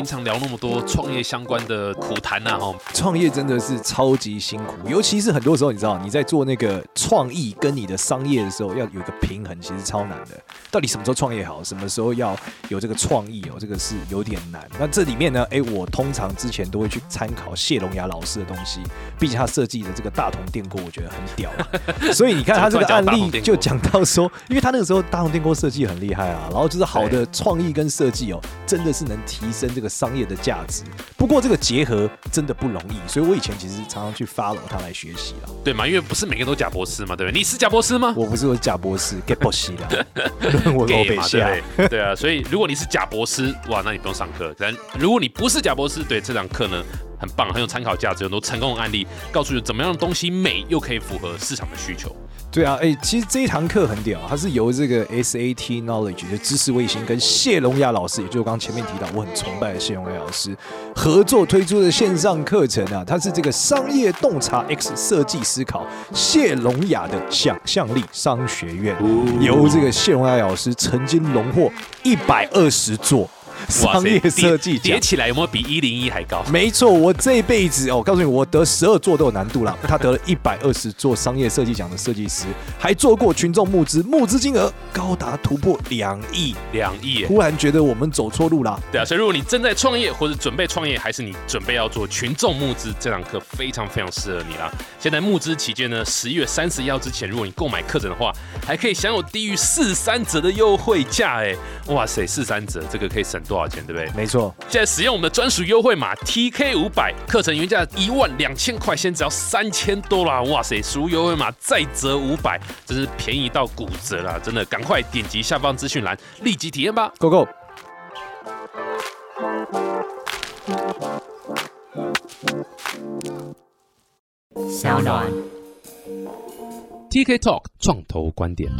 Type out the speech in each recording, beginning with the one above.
平常聊那么多创业相关的苦谈呐，哈，创业真的是超级辛苦，尤其是很多时候，你知道你在做那个创意跟你的商业的时候，要有一个平衡，其实超难的。到底什么时候创业好，什么时候要有这个创意哦，这个是有点难。那这里面呢，哎，我通常之前都会去参考谢龙雅老师的东西，毕竟他设计的这个大同电锅，我觉得很屌。所以你看他这个案例就讲到说，因为他那个时候大同电锅设计很厉害啊，然后就是好的创意跟设计哦，真的是能提升这个商业的价值。不过这个结合真的不容易，所以我以前其实常常去 follow 他来学习了。对嘛？因为不是每个人都贾博士嘛，对不对？你是贾博士吗？我不是，我是贾博士，get 博士的，我给嘛，对对啊。所以如果你是贾博士，哇，那你不用上课。但如果你不是贾博士，对这堂课呢？很棒，很有参考价值，很多成功的案例，告诉你怎么样的东西美又可以符合市场的需求。对啊，哎，其实这一堂课很屌，它是由这个 SAT Knowledge 的知识卫星跟谢龙雅老师，也就是刚刚前面提到我很崇拜的谢龙雅老师合作推出的线上课程啊。它是这个商业洞察 X 设计思考谢龙雅的想象力商学院，由这个谢龙雅老师曾经荣获一百二十座。商业设计叠起来有没有比一零一还高？没错，我这一辈子哦，我告诉你，我得十二座都有难度了。他得了 一百二十座商业设计奖的设计师，还做过群众募资，募资金额高达突破两亿，两亿！突然觉得我们走错路了。对啊，所以如果你正在创业或者准备创业，还是你准备要做群众募资，这堂课非常非常适合你啦。现在募资期间呢，十一月三十一号之前，如果你购买课程的话，还可以享有低于四三折的优惠价。哎，哇塞，四三折，这个可以省。多少钱，对不对？没错，现在使用我们的专属优惠码 TK 五百，课程原价一万两千块，现在只要三千多啦！哇塞，输入优惠码再折五百，真是便宜到骨折啦！真的，赶快点击下方资讯栏，立即体验吧！Go Go！小暖 TK Talk 创投观点。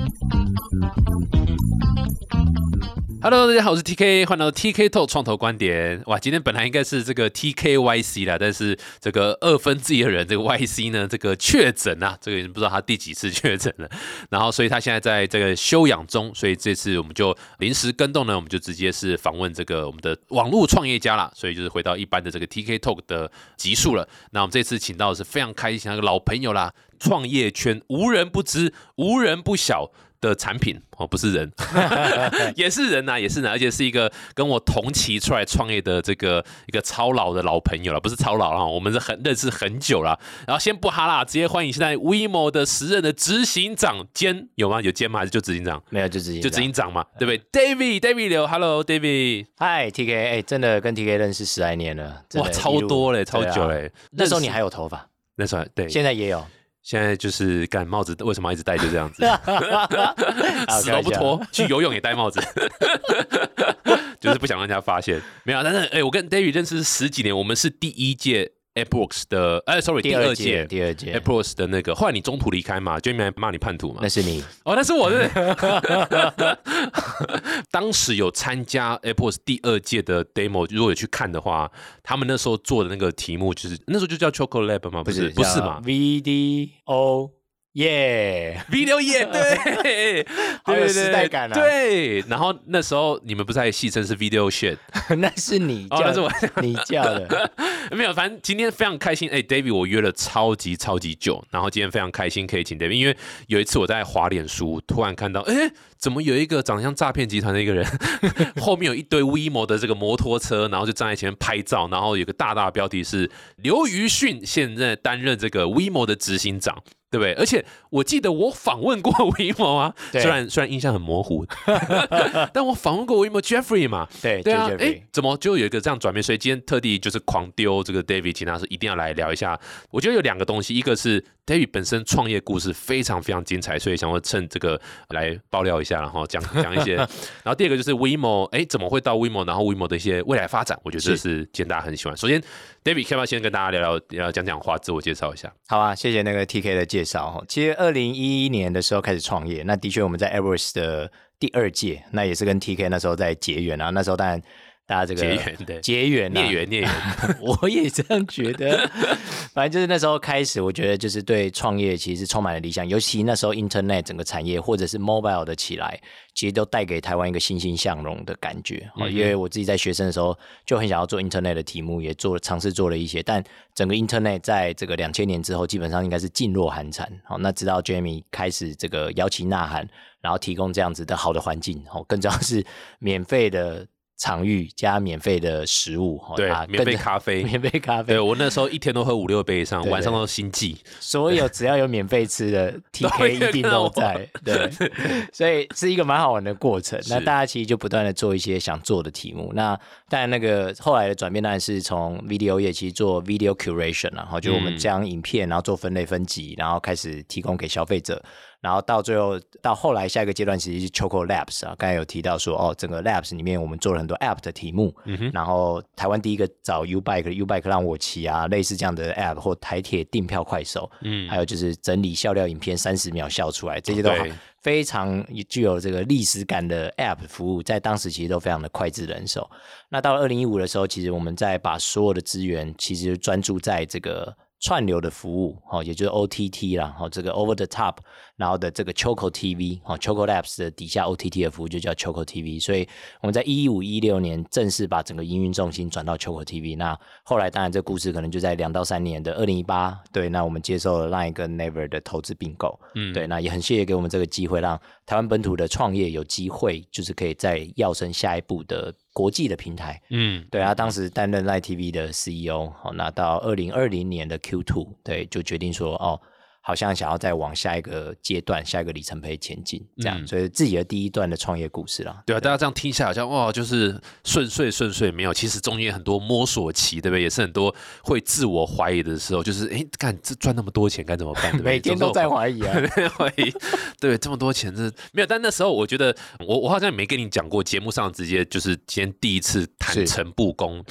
Hello，大家好，我是 TK，欢迎来到 TK Talk 创投观点。哇，今天本来应该是这个 TKYC 啦，但是这个二分之一的人，这个 YC 呢，这个确诊啊，这个已经不知道他第几次确诊了。然后，所以他现在在这个休养中，所以这次我们就临时跟动呢，我们就直接是访问这个我们的网络创业家啦。所以就是回到一般的这个 TK Talk 的集数了。那我们这次请到的是非常开心，那个老朋友啦，创业圈无人不知，无人不晓。的产品哦，不是人，也是人呐，也是人，而且是一个跟我同期出来创业的这个一个超老的老朋友了，不是超老了，我们是很认识很久了。然后先不哈啦，直接欢迎现在 WeMo 的时任的执行长兼有吗？有兼吗？还是就执行长？没有，就执行就执行长嘛，对不对？David，David 刘，Hello，David，嗨，TK，哎，真的跟 TK 认识十来年了，哇，超多嘞，超久嘞。那时候你还有头发，那时候对，现在也有。现在就是干帽子，为什么一直戴就这样子，死都不脱，去游泳也戴帽子，就是不想让人家发现。没有，但是哎，我跟 David 认识十几年，我们是第一届。Apple's 的哎，sorry，第二届，第二届 Apple's 的那个，后来你中途离开嘛，Jamie 骂你叛徒嘛，那是你哦，那是我是。当时有参加 Apple's 第二届的 demo，如果有去看的话，他们那时候做的那个题目就是那时候就叫 Chocolate Lab 吗？不是，不是嘛？VDO。耶，video 耶，对，好有时代感啊！对，然后那时候你们不是还戏称是 video shit，那是你叫，那是我 你叫的，没有，反正今天非常开心。哎，David，我约了超级超级久，然后今天非常开心可以请 David，因为有一次我在滑脸书，突然看到，哎，怎么有一个长得像诈骗集团的一个人，后面有一堆 WeMo 的这个摩托车，然后就站在前面拍照，然后有个大大的标题是刘于迅现在担任这个 WeMo 的执行长。对不对？而且我记得我访问过 WeMo 啊，虽然虽然印象很模糊，但我访问过 WeMo Jeffrey 嘛，对对啊，哎，怎么就有一个这样转变？所以今天特地就是狂丢这个 David，请他是一定要来聊一下。我觉得有两个东西，一个是 David 本身创业故事非常非常精彩，所以想要趁这个来爆料一下，然后讲讲一些。然后第二个就是 WeMo，哎，怎么会到 WeMo？然后 WeMo 的一些未来发展，我觉得这是今天大家很喜欢。首先，David 可不要先跟大家聊聊，聊讲讲话，自我介绍一下？好啊，谢谢那个 TK 的介。绍哈，其实二零一一年的时候开始创业，那的确我们在 Evers 的第二届，那也是跟 TK 那时候在结缘啊。那时候当然大家这个结缘的结缘、啊、孽缘孽缘，我也这样觉得。反正就是那时候开始，我觉得就是对创业其实充满了理想，尤其那时候 Internet 整个产业或者是 Mobile 的起来，其实都带给台湾一个欣欣向荣的感觉。哦因为我自己在学生的时候就很想要做 Internet 的题目，也做了尝试做了一些，但整个 Internet 在这个两千年之后，基本上应该是噤若寒蝉。好，那直到 Jamie 开始这个摇旗呐喊，然后提供这样子的好的环境，哦，更重要是免费的。场域加免费的食物，哦对啊，免费咖啡。免费咖啡对，我那时候一天都喝五六杯以上，晚上都心悸。所有只要有免费吃的 TK 一定都在，对，所以是一个蛮好玩的过程。那大家其实就不断的做一些想做的题目。那但那个后来的转变当然是从 video 业其实做 video curation 然后就我们嗯将影片然后做分类分级，然后开始提供给消费者。然后到最后，到后来下一个阶段其实是 Choco Labs 啊，刚才有提到说，哦，整个 Labs 里面我们做了很多 App 的题目，然后台湾第一个找 U Bike，U Bike 让我骑啊，类似这样的 App 或台铁订票快手，嗯，还有就是整理笑料影片三十秒笑出来，这些都好非常具有这个历史感的 App 服务，在当时其实都非常的脍炙人手。那到了二零一五的时候，其实我们在把所有的资源其实专注在这个串流的服务，哦，也就是 OTT 啦，哦，这个 Over the Top，然后的这个 Choco TV，哦，Choco Labs 的底下 OTT 的服务就叫 Choco TV，所以我们在一五一六年正式把整个营运重心转到 Choco TV。那后来当然这故事可能就在两到三年的二零一八，对，那我们接受了 Line 跟 Never 的投资并购，嗯对，那也很谢谢给我们这个机会，让台湾本土的创业有机会，就是可以在跃升下一步的国际的平台。嗯，对啊，当时担任 Line TV 的 CEO，好，那到二零二零年的 Q two，对，就决定说，哦，好像想要再往下一个阶段、下一个里程碑前进，这样，嗯所以自己的第一段的创业故事啦。对啊，大家这样听下来好像哇，就是顺遂顺遂，没有，其实中间很多摸索期，对不对？也是很多会自我怀疑的时候，就是哎，干这赚那么多钱该怎么办？对不对 每天都在怀疑啊，怀疑，对，这么多钱，这没有。但那时候我觉得，我我好像也没跟你讲过，节目上直接就是今天第一次坦诚布公，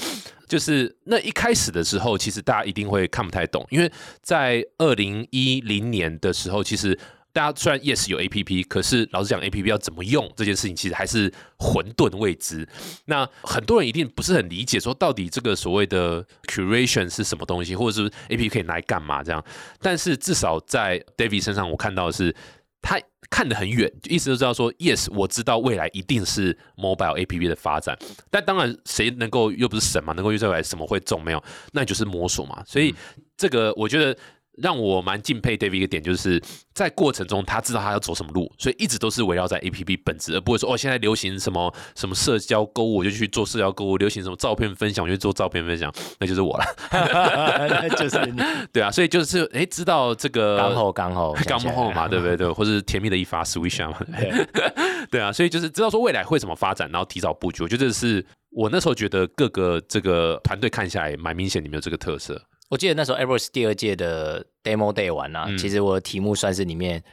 就是那一开始的时候，其实大家一定会看不太懂，因为在二零一零年的时候，其实。大家虽然 Yes 有 A P P，可是老实讲，A P P 要怎么用这件事情，其实还是混沌未知。那很多人一定不是很理解，说到底这个所谓的 curation 是什么东西，或者是 A P P 可以拿来干嘛这样。但是至少在 David 身上，我看到的是他看得很远，意思就知道说，yes，我知道未来一定是 mobile A P P 的发展，但当然谁能够又不是神嘛，能够预测未来什么会中没有，那就是摸索嘛。所以这个我觉得。让我蛮敬佩 David 一个点，就是在过程中他知道他要走什么路，所以一直都是围绕在 A P P 本质，而不会说哦，现在流行什么什么社交购物，我就去做社交购物；流行什么照片分享，我就去做照片分享，那就是我了。那就是你 对啊，所以就是哎，知道这个刚好刚好刚好嘛，对不对？对，或是甜蜜的一发 switch 啊嘛，对啊，所以就是知道说未来会怎么发展，然后提早布局。我觉得这是我那时候觉得各个这个团队看下来蛮明显，你们有这个特色。我记得那时候 Airbus 第二届的 Demo Day 完啊，嗯其实我的题目算是里面。嗯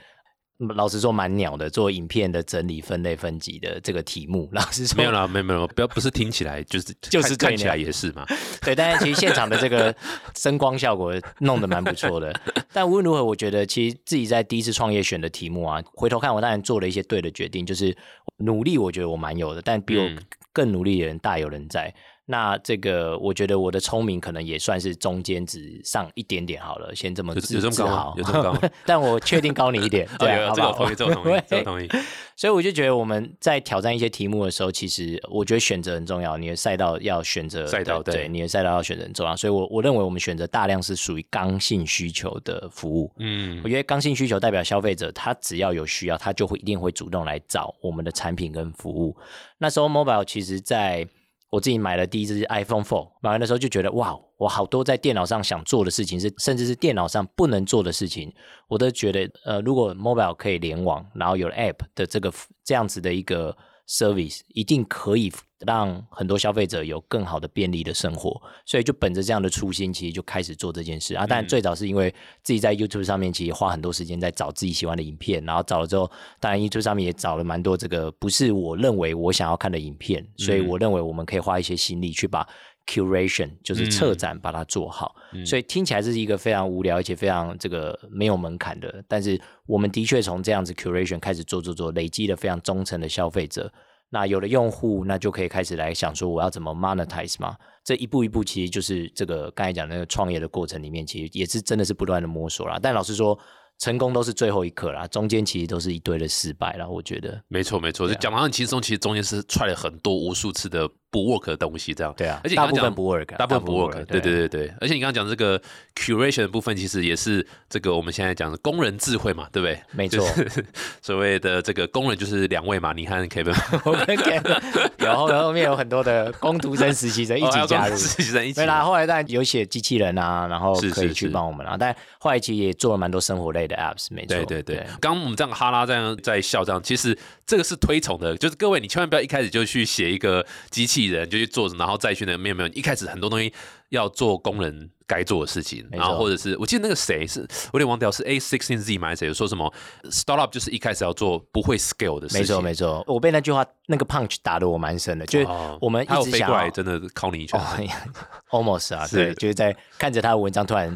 老实说，蛮鸟的，做影片的整理、分类、分级的这个题目。老实说，没有啦，没有没有，不要不是听起来就是 就是看看起来也是嘛。对，但是其实现场的这个 声光效果弄得蛮不错的。但无论如何，我觉得其实自己在第一次创业选的题目啊，回头看我当然做了一些对的决定，就是努力，我觉得我蛮有的，但比我嗯更努力的人大有人在。那这个，我觉得我的聪明可能也算是中间值上一点点好了，先这么有自有这么高吗自豪？有这么高？但我确定高你一点，对？这个我同意，这个同意，这个同意。所以我就觉得我们在挑战一些题目的时候，其实我觉得选择很重要。你的赛道要选择赛道对对你的赛道要选择很重要。所以我我认为我们选择大量是属于刚性需求的服务。嗯我觉得刚性需求代表消费者，他只要有需要，他就会一定会主动来找我们的产品跟服务。那时候 mobile 其实在我自己买了第一支 iPhone Four，买完的时候就觉得哇，我好多在电脑上想做的事情是，甚至是电脑上不能做的事情，我都觉得呃，如果 mobile 可以联网，然后有了 app 的这个这样子的一个 service，一定可以让很多消费者有更好的便利的生活。所以就本着这样的初心，其实就开始做这件事啊。当然最早是因为自己在 YouTube 上面其实花很多时间在找自己喜欢的影片，然后找了之后，当然 YouTube 上面也找了蛮多这个不是我认为我想要看的影片，所以我认为我们可以花一些心力去把 curation 就是策展把它做好。所以听起来这是一个非常无聊而且非常这个没有门槛的，但是我们的确从这样子 curation 开始做做做，累积了非常忠诚的消费者。那有了用户，那就可以开始来想说我要怎么 monetize 嘛。这一步一步，其实就是这个刚才讲那个创业的过程里面，其实也是真的是不断的摸索啦。但老实说，成功都是最后一刻啦，中间其实都是一堆的失败啦。我觉得，没错没错，就讲的很轻松，其实中间是踹了很多无数次的不 work 的东西，这样对啊，而且你大部分刚刚讲不 work，大部分不 work，对对对对对，而且你刚刚讲这个 curation 的部分，其实也是这个我们现在讲的工人智慧嘛，对不对？没错 所谓的这个工人就是两位嘛，你和 Kevin 我跟 Ken 有后后面有很多的工读生、实习生一起加入。实习生一起对啦，后来当然有写机器人啊，然后可以去帮我们啊。但后来其实也做了蛮多生活类的 apps，没错。对对对，刚刚我们这样哈拉这样在笑这样，其实这个是推崇的，就是各位你千万不要一开始就去写一个机器人就去做，然后再去那个没有没有，一开始很多东西要做工人该做的事情，然后或者是我记得那个谁是我有点忘掉是 A sixteen Z 吗还是谁说什么 startup 就是一开始要做不会 scale 的事情，没错没错。我被那句话那个 punch 打的我蛮深的，就是哦我们一直想要过来真的敲你一拳，almost 啊，是。对，就是在看着他的文章突然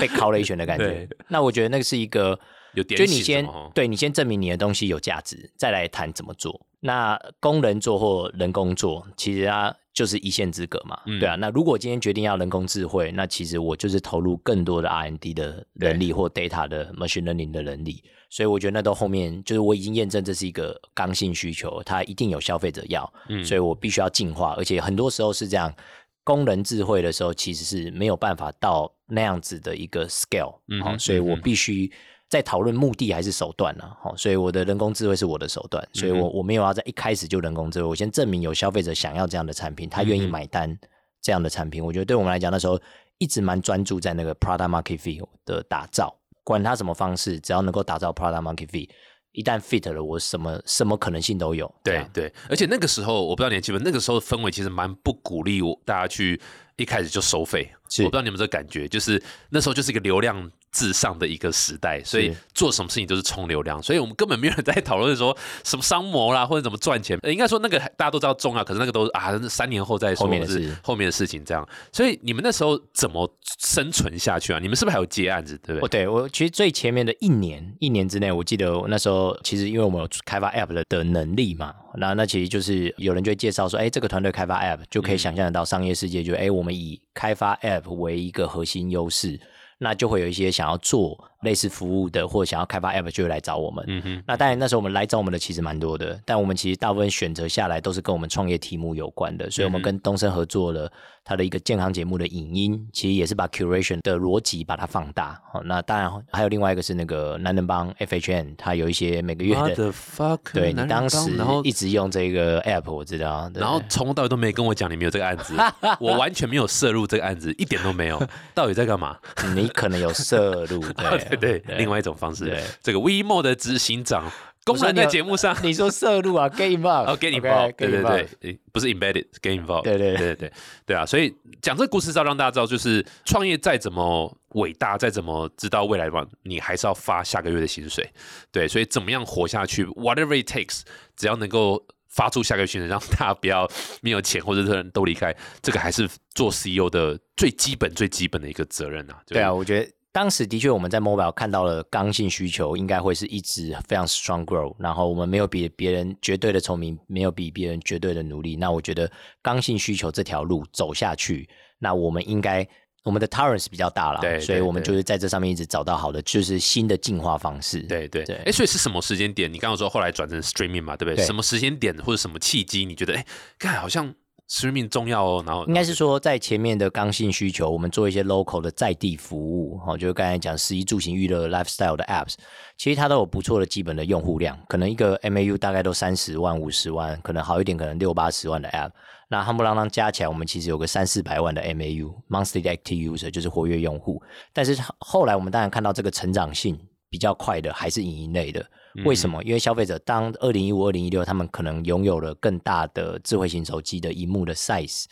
被敲了一拳的感觉。那我觉得那个是一个，有点就你先对你先证明你的东西有价值，再来谈怎么做。那工人做或人工做，其实它就是一线之隔嘛，嗯对啊。那如果今天决定要人工智慧，那其实我就是投入更多的 R&D 的人力或 data 的 machine learning 的能力，所以我觉得那都后面就是我已经验证这是一个刚性需求，它一定有消费者要，嗯所以我必须要进化，而且很多时候是这样。工人智慧的时候，其实是没有办法到那样子的一个 scale，好、所以我必须在讨论目的还是手段呢、好、所以我的人工智慧是我的手段，所以嗯我我没有要在一开始就人工智慧，我先证明有消费者想要这样的产品，他愿意买单这样的产品。我觉得对我们来讲，那时候一直蛮专注在那个 product market fit 的打造，管它什么方式，只要能够打造 product market fit，一旦 fit 了，我什么什么可能性都有。对对，而且那个时候我不知道年轻人，那个时候的氛围其实蛮不鼓励我大家去一开始就收费。我不知道你们这感觉，就是那时候就是一个流量至上的一个时代，所以做什么事情都是冲流量，所以我们根本没有人在讨论说什么商模啦或者怎么赚钱。呃应该说那个大家都知道重要，可是那个都是啊三年后再说，后面的事后面的事情这样。所以你们那时候怎么生存下去啊？你们是不是还有接案子，对不哦，对？对我其实最前面的一年，一年之内，我记得那时候其实因为我们有开发 App 的的能力嘛，那那其实就是有人就会介绍说，哎，这个团队开发 App 就可以想象得到商业世界就，哎、我们以开发 App 为一个核心优势，那就会有一些想要做类似服务的或者想要开发 App 就会来找我们。嗯哼，那当然，那时候我们来找我们的其实蛮多的，但我们其实大部分选择下来都是跟我们创业题目有关的，所以我们跟东升合作了它的一个健康节目的影音，其实也是把 curation 的逻辑把它放大。好，那当然还有另外一个是那个男人帮 FHN，它有一些每个月的，fuck，对你当时然后一直用这个 app，我知道，然后从头到尾都没跟我讲你们有这个案子，我完全没有涉入这个案子，一点都没有。到底在干嘛？你可能有摄入，对 对对，另外一种方式对。这个 WeMo 的执行长公然在节目上你说摄入啊，get involved，哦，get OK，involved，get 对对对，不是 embedded，get involved，对对对对对对啊！所以讲这个故事是要让大家知道，就是创业再怎么伟大，再怎么知道未来嘛，你还是要发下个月的薪水。对，所以怎么样活下去，whatever it takes，只要能够。发出下个月薪水，让大家不要没有钱或者是都离开，这个还是做 CEO 的最基本、最基本的一个责任啊。对啊，，我觉得当时的确我们在 mobile 看到了刚性需求，应该会是一直非常 strong grow，然后我们没有比别人绝对的聪明，没有比别人绝对的努力。那我觉得刚性需求这条路走下去，那我们应该。我们的 tolerance 比较大了，对所以我们就是在这上面一直找到好的，就是新的进化方式。对对对哎，所以是什么时间点？你刚刚说后来转成 streaming 嘛，对不对？对什么时间点或者什么契机，你觉得哎，看好像 streaming 重要哦？然后应该是说，在前面的刚性需求，我们做一些 local 的在地服务，哈，就是刚才讲十一住行娱乐 lifestyle 的 apps，其实它都有不错的基本的用户量，可能一个 MAU 大概都三十万、五十万，可能好一点，可能六八十万的 app。那夯不啷当加起来，我们其实有个三四百万的 MAU monthly active user，就是活跃用户。但是后来我们当然看到这个成长性比较快的还是影音类的。为什么？因为消费者当二零一五、二零一六，他们可能拥有了更大的智慧型手机的荧幕的 size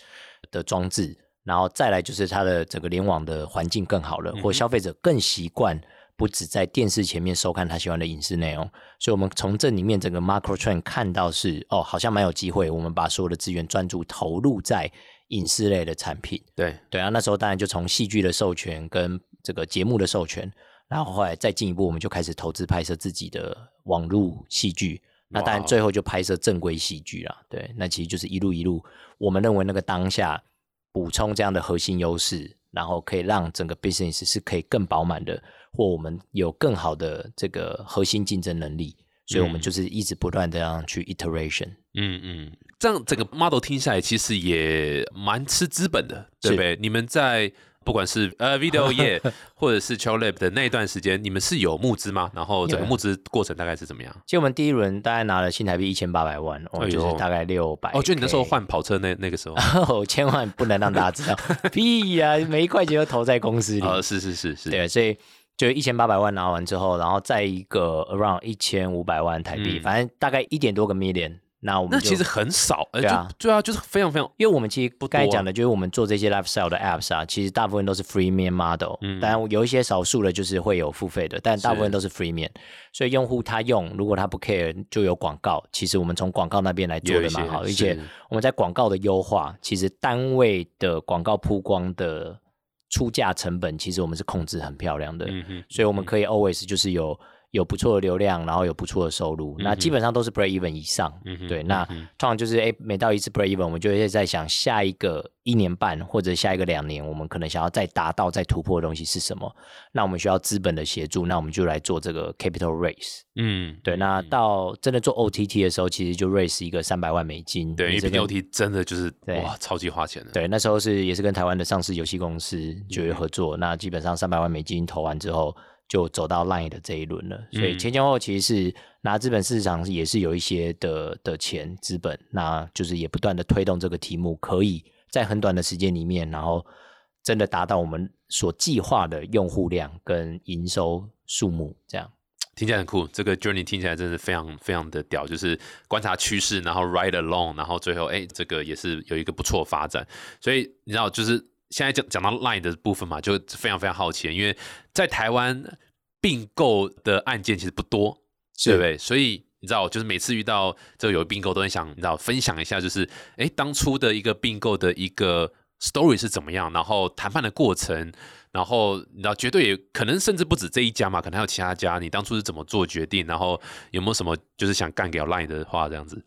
的装置，然后再来就是它的整个联网的环境更好了，或消费者更习惯不止在电视前面收看他喜欢的影视内容。所以，我们从这里面整个 macro trend 看到是哦，好像蛮有机会，我们把所有的资源专注投入在影视类的产品。对对啊，那时候当然就从戏剧的授权跟这个节目的授权，然后后来再进一步，我们就开始投资拍摄自己的网络戏剧，那当然最后就拍摄正规戏剧啦。对，那其实就是一路一路，我们认为那个当下补充这样的核心优势，然后可以让整个 business 是可以更饱满的，或我们有更好的这个核心竞争能力。所以我们嗯就是一直不断的样去 iteration。嗯嗯，这样整个 model 听下来，其实也蛮吃资本的，对不对？你们在不管是呃 video 业或者是 c h o Lab 的那一段时间，你们是有募资吗？然后整个募资过程大概是怎么样？其实我们第一轮大概拿了新台币一千八百万，哦，哎就是大概六百。哦，就你那时候换跑车那那个时候，哦，千万不能让大家知道，屁呀、每一块钱都投在公司里。哦，是是是是，对，所以就一千八百万拿完之后，然后再一个 around 一千五百万台币，嗯反正大概一点多个 million。那我们那其实很少，呃对啊。就对啊，就是非常非常因为我们其实不该讲的，就是我们做这些 lifestyle 的 apps 啊，其实大部分都是 free man model，嗯。当然有一些少数的就是会有付费的，但大部分都是 free man，所以用户他用，如果他不 care 就有广告，其实我们从广告那边来做的蛮好，而且我们在广告的优化，其实单位的广告曝光的出价成本，其实我们是控制很漂亮的，嗯哼，所以我们可以 always 就是有有不错的流量，然后有不错的收入，那基本上都是 break even 以上。嗯对，那嗯通常就是哎，每到一次 break even，我们就会在想下一个一年半或者下一个两年，我们可能想要再达到、再突破的东西是什么？那我们需要资本的协助，那我们就来做这个 capital raise。嗯，对，那到真的做 OTT 的时候，其实就 raise 一个三百万美金。对，因为也是跟 POT 真的就是哇，超级花钱的，对，那时候是也是跟台湾的上市游戏公司就嗯有合作，那基本上三百万美金投完之后，就走到 Line 的这一轮了。所以嗯前前后后其实是拿资本市场也是有一些的的钱资本，那就是也不断的推动这个题目，可以在很短的时间里面，然后真的达到我们所计划的用户量跟营收数目，这样。听起来很酷，这个 journey 听起来真的非常非常的屌，就是观察趋势，然后 ride along，然后最后哎，这个也是有一个不错发展。所以你知道，就是现在讲讲到 line 的部分嘛，就非常非常好奇，因为在台湾并购的案件其实不多，对不对？所以你知道，就是每次遇到这个有并购，都很想你知道分享一下，就是哎当初的一个并购的一个 story 是怎么样，然后谈判的过程。然后你知道，绝对也可能甚至不止这一家嘛，可能还有其他家。你当初是怎么做决定？然后有没有什么就是想干掉 Line 的话，这样子？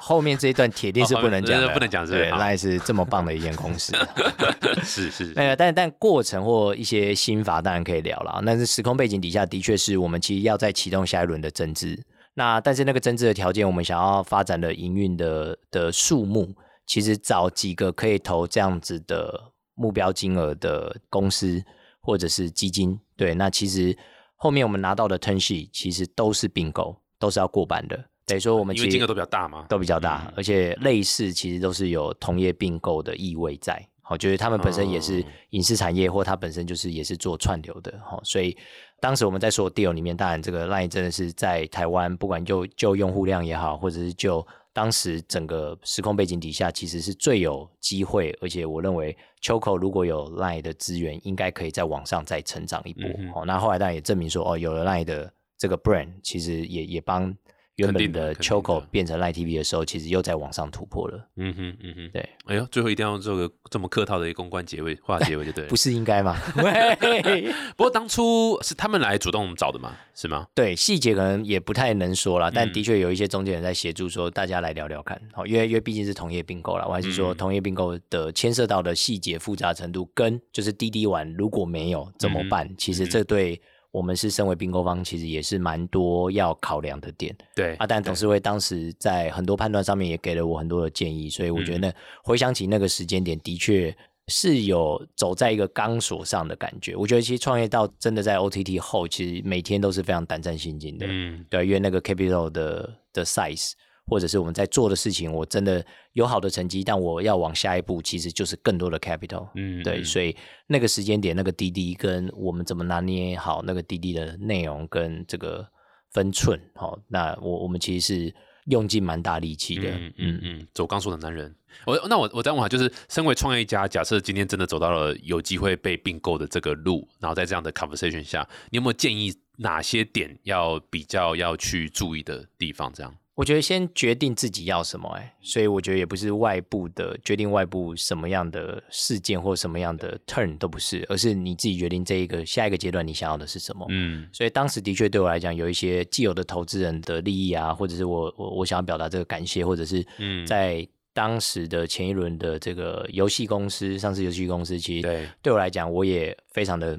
后面这一段铁定是哦不能讲不能讲是不是对，Line 是这么棒的一间公司。是是，那个，但但过程或一些心法当然可以聊了。但是时空背景底下，的确是我们其实要再启动下一轮的增资。那但是那个增资的条件，我们想要发展的营运的的数目，其实找几个可以投这样子的目标金额的公司或者是基金，对，那其实后面我们拿到的 turn sheet 其实都是并购，都是要过半的。等于说我们因为金额都比较大嘛。都比较大，嗯而且类似其实都是有同业并购的意味在。好，就是他们本身也是哦影视产业，或它本身就是也是做串流的。好，所以当时我们在说 deal 里面，当然这个 Line 真的是在台湾，不管就就用户量也好，或者是就当时整个时空背景底下，其实是最有机会，而且我认为 Choco 如果有 Line 的资源，应该可以在往上再成长一波。嗯哦，那后来当然也证明说，哦，有了 Line 的这个 brand，其实也也帮原本的 Choco 变成 Line TV 的时候，其实又在往上突破了。嗯哼嗯哼，对，哎呦，最后一定要做个这么客套的一个公关结尾，话结尾就对了 不。是应该吗？不过当初是他们来主动找的嘛，是吗？对，细节可能也不太能说了，但嗯的确有一些中间人在协助，说大家来聊聊看。好，因为因为毕竟是同业并购了，我还是说嗯同业并购的牵涉到的细节复杂程度，跟就是滴滴玩如果没有怎么办？其实这对我们是身为并购方，其实也是蛮多要考量的点。对啊，但董事会当时在很多判断上面也给了我很多的建议，所以我觉得回想起那个时间点，的确是有走在一个钢索上的感觉。我觉得其实创业到真的在 OTT 后，其实每天都是非常胆战心惊的。嗯对，因为那个 capital 的的 size，或者是我们在做的事情，我真的有好的成绩，但我要往下一步，其实就是更多的 capital。嗯，对，嗯所以那个时间点，那个滴滴跟我们怎么拿捏好那个滴滴的内容跟这个分寸，好、那我我们其实是用尽蛮大力气的，嗯嗯嗯，走钢索的男人。我那我我再问下，就是身为创业家，假设今天真的走到了有机会被并购的这个路，然后在这样的 conversation 下，你有没有建议哪些点要比较要去注意的地方？这样，我觉得先决定自己要什么，哎，所以我觉得也不是外部的决定，外部什么样的事件或什么样的 turn 都不是，而是你自己决定这一个下一个阶段你想要的是什么。嗯。所以当时的确对我来讲，有一些既有的投资人的利益啊，或者是我我我想要表达这个感谢，或者是嗯，在当时的前一轮的这个游戏公司上市游戏公司，其实对，对我来讲，我也非常的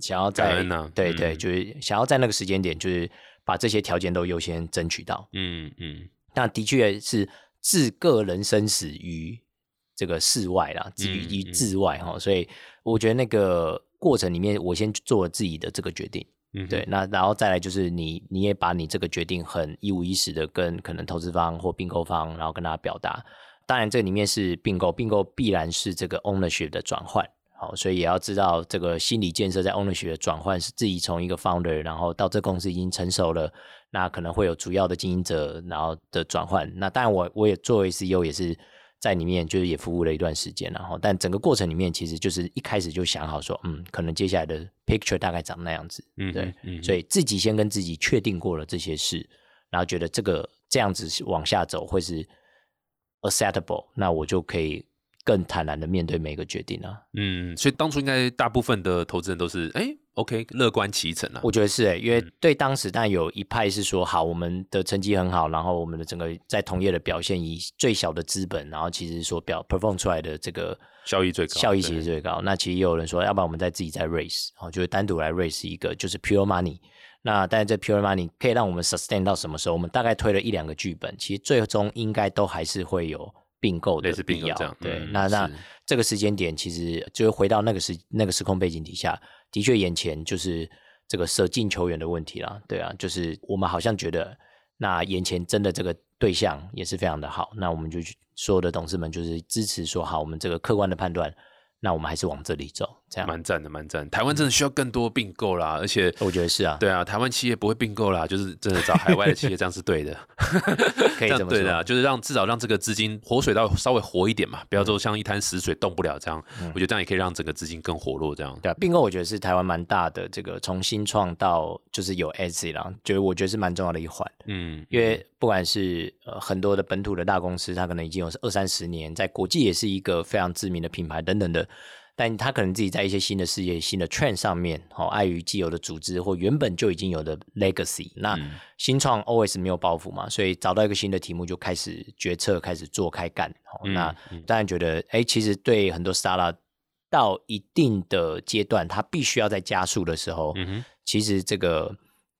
想要在对对，嗯。就是想要在那个时间点，就是把这些条件都优先争取到。嗯嗯那的确是置个人生死于这个事外啦，置于于嗯嗯治外哈、所以我觉得那个过程里面，我先做了自己的这个决定。嗯，对，，那然后再来就是你，你也把你这个决定很一五一十的跟可能投资方或并购方，然后跟他表达。当然，这里面是并购，并购必然是这个 ownership 的转换，好，所以也要知道这个心理建设在 ownership 的转换是自己从一个 founder，然后到这公司已经成熟了，那可能会有主要的经营者，然后的转换。那当然我我也作为 CEO 也是在里面，就是也服务了一段时间，然后但整个过程里面其实就是一开始就想好说，嗯，可能接下来的 picture 大概长那样子，嗯对，嗯所以自己先跟自己确定过了这些事，然后觉得这个这样子往下走会是 acceptable，那我就可以更坦然的面对每个决定啊。嗯，所以当初应该大部分的投资人都是哎，OK，乐观其成啊。我觉得是诶、因为嗯对当时但有一派是说，好，我们的成绩很好，然后我们的整个在同业的表现以最小的资本，然后其实所表 perform 出来的这个效益最高效益其实最高。那其实也有人说，要不然我们再自己再 raise，哦，就是单独来 raise 一个就是 pure money。那但是这 pure money 可以让我们 sustain 到什么时候？我们大概推了一两个剧本，其实最终应该都还是会有并购的必要。购这样对，嗯那那这个时间点，其实就是回到那个时那个时空背景底下，的确眼前就是这个舍近求远的问题啦。对啊，就是我们好像觉得，那眼前真的这个对象也是非常的好，那我们就去所有的董事们就是支持说，好，我们这个客观的判断，那我们还是往这里走，这样。蛮赞的，蛮赞。台湾真的需要更多并购啦，而且我觉得是啊，对啊，台湾企业不会并购啦，就是真的找海外的企业，这样是对的，可以这么对的啊，就是让至少让这个资金活水到稍微活一点嘛，不要说像一滩死水动不了这样。嗯我觉得这样也可以让整个资金更活络，这样。对啊，并购我觉得是台湾蛮大的，这个从新创到就是有 S 啦，觉得我觉得是蛮重要的一环。嗯，因为不管是呃很多的本土的大公司，它可能已经有二三十年，在国际也是一个非常知名的品牌等等的，但它可能自己在一些新的事业、新的 trend 上面，哦，碍于既有的组织或原本就已经有的 legacy，那嗯。新创 always 没有包袱嘛，所以找到一个新的题目就开始决策，开始做开干。哦，嗯那嗯。当然觉得，哎，其实对很多 startup 到一定的阶段，它必须要在加速的时候，其实这个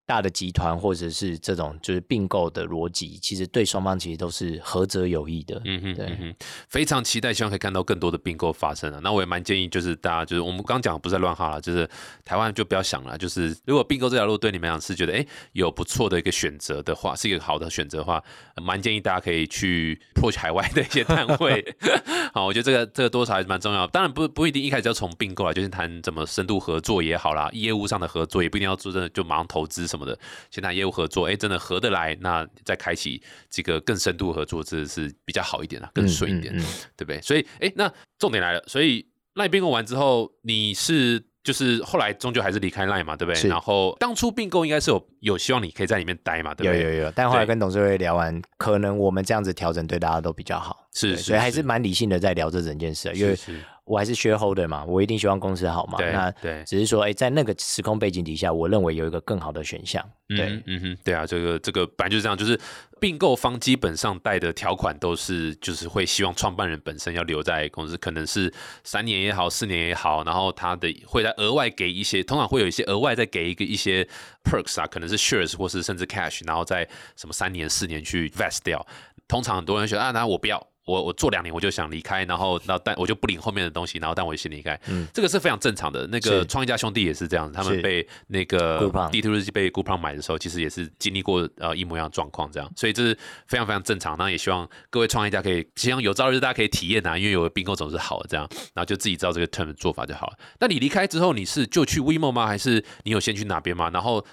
大的集团或者是这种就是并购的逻辑，其实对双方其实都是合则有益的。嗯哼，对嗯哼，非常期待，希望可以看到更多的并购发生啊。那我也蛮建议，就是大家就是我们刚讲不是在乱哈了，就是台湾就不要想了，就是如果并购这条路对你们来讲是觉得哎有不错的一个选择的话，是一个好的选择的话，呃蛮建议大家可以去 approach 海外的一些单位。好，我觉得这个这个多少还是蛮重要。当然不不一定一开始要从并购啊，就是谈怎么深度合作也好啦，业务上的合作也不一定要做真的就马上投资什么的，先谈业务合作，哎，真的合得来，那再开启这个更深度合作，这是比较好一点啊，更顺一点，嗯嗯。嗯对不对？所以，哎，那重点来了，所以赖并购完之后，你是就是后来终究还是离开赖嘛，对不对？然后当初并购应该是有有希望你可以在里面待嘛，对不对？有有有，但后来跟董事会聊完，可能我们这样子调整对大家都比较好，是是所以还是是。蛮理性的在聊这整件事，因为我还是 shareholder 嘛，我一定希望公司好嘛。对那对只是说，哎，在那个时空背景底下，我认为有一个更好的选项。对嗯，嗯哼，对啊，这个这个本来就是这样，就是并购方基本上带的条款都是，就是会希望创办人本身要留在公司，可能是三年也好，四年也好，然后他的会在额外给一些，通常会有一些额外再给一个一些 perks 啊，可能是 shares 或是甚至 cash，然后在什么三年四年去 vest 掉。通常很多人觉得啊，那我不要。我我做两年我就想离开，然后然后但我就不领后面的东西，然后但我就先离开，嗯这个是非常正常的。那个创业家兄弟也是这样，他们被那个地图日记被 g o o p o n 买的时候，其实也是经历过呃一模一样的状况，这样，所以这是非常非常正常。那也希望各位创业家可以，希望有朝一日大家可以体验啊，因为有个并购总是好的，这样，然后就自己知道这个 term 的做法就好了。那你离开之后，你是就去 WeMo 吗？还是你有先去哪边吗？然后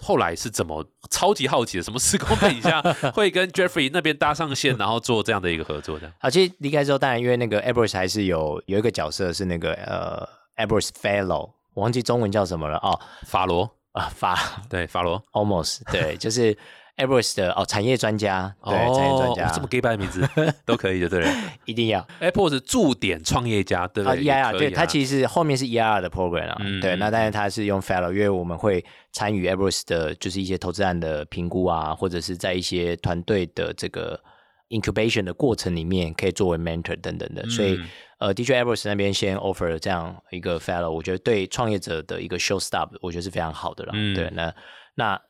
后来是怎么？超级好奇的，什么时空背景下 会跟 Jeffrey 那边搭上线，然后做这样的一个合作的？好，其实离开之后，当然因为那个 Abros 还是有有一个角色是那个呃 Abros Fellow，我忘记中文叫什么了哦法罗，啊法对，法罗，almost 对，就是 Airbus 的哦产业专家，对，产业专家哦这么 gay 白的名字都可以的，对不对 一定要。？Apple 是驻点创业家，对不啊对？，EIR，对，也可以啊它其实后面是 EIR 的 program 啊，对，那但是它是用 fellow，因为我们会参与 Airbus 的，就是一些投资案的评估啊，或者是在一些团队的这个 incubation 的过程里面，可以作为 mentor 等等的，所以嗯呃，的确 Airbus 那边先 offer 了这样一个 fellow，我觉得对创业者的一个 show stop，我觉得是非常好的了，嗯对，那那。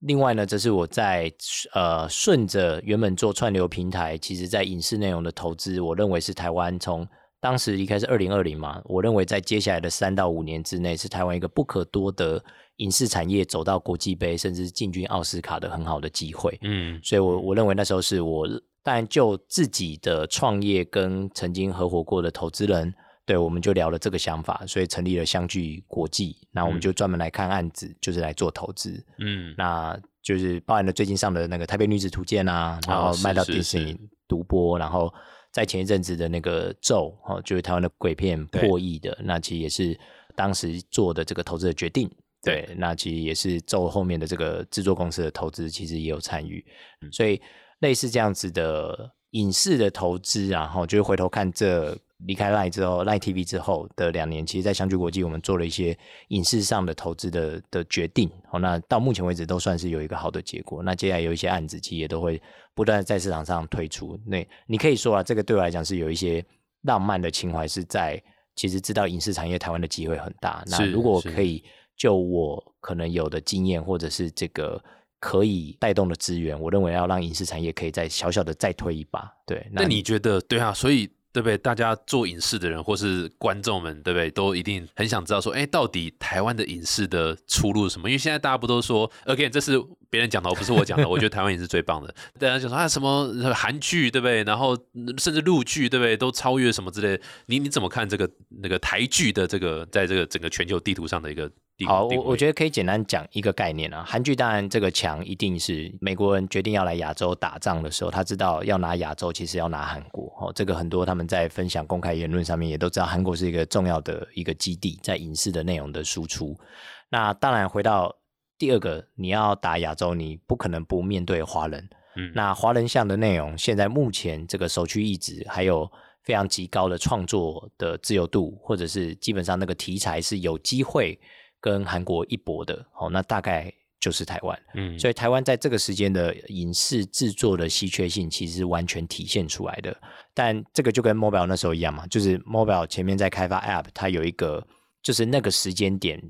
另外呢，这是我在呃顺着原本做串流平台，其实在影视内容的投资，我认为是台湾从当时离开是二零二零嘛，我认为在接下来的三到五年之内，是台湾一个不可多得影视产业走到国际杯，甚至进军奥斯卡的很好的机会。嗯所以我我认为那时候是我，但就自己的创业跟曾经合伙过的投资人，对我们就聊了这个想法，所以成立了相聚国际，那我们就专门来看案子，就是来做投资。嗯那就是包含了最近上的那个《台北女子图鉴》啊，然后卖到迪士尼独播，然后在前一阵子的那个《咒》哦，就是台湾的鬼片破亿的，那其实也是当时做的这个投资的决定。对对，那其实也是《咒》后面的这个制作公司的投资，其实也有参与，嗯所以类似这样子的影视的投资啊，然后就是回头看这离开 Line 之后，Line TV 之后的两年，其实，在相聚国际，我们做了一些影视上的投资的的决定。好，那到目前为止都算是有一个好的结果。那接下来有一些案子，其实也都会不断地在市场上推出。那你可以说啊，这个对我来讲是有一些浪漫的情怀，是在其实知道影视产业台湾的机会很大。那如果是可以就我可能有的经验，或者是这个。可以带动的资源，我认为要让影视产业可以再小小的再推一把。对，那你觉得对啊？所以对不对？大家做影视的人或是观众们，对不对？都一定很想知道说，哎，到底台湾的影视的出路是什么？因为现在大家不都说，again，这是别人讲的，不是我讲的。我觉得台湾影视最棒的。大家就说啊，什么韩剧，对不对？然后甚至陆剧，对不对？都超越什么之类。你你怎么看这个那个台剧的这个在这个整个全球地图上的一个地好，我我觉得得可以简单讲一个概念啊。韩剧当然这个强一定是美国人决定要来亚洲打仗的时候，他知道要拿亚洲，其实要拿韩国。哦，这个很多他们在分享公开言论上面也都知道，韩国是一个重要的一个基地，在影视的内容的输出。那当然回到第二个，你要打亚洲，你不可能不面对华人。嗯那华人向的内容，现在目前这个首屈一指，还有非常极高的创作的自由度，或者是基本上那个题材是有机会跟韩国一搏的，哦，那大概就是台湾。嗯所以台湾在这个时间的影视制作的稀缺性，其实完全体现出来的。但这个就跟 mobile 那时候一样嘛，就是 mobile 前面在开发 app，它有一个就是那个时间点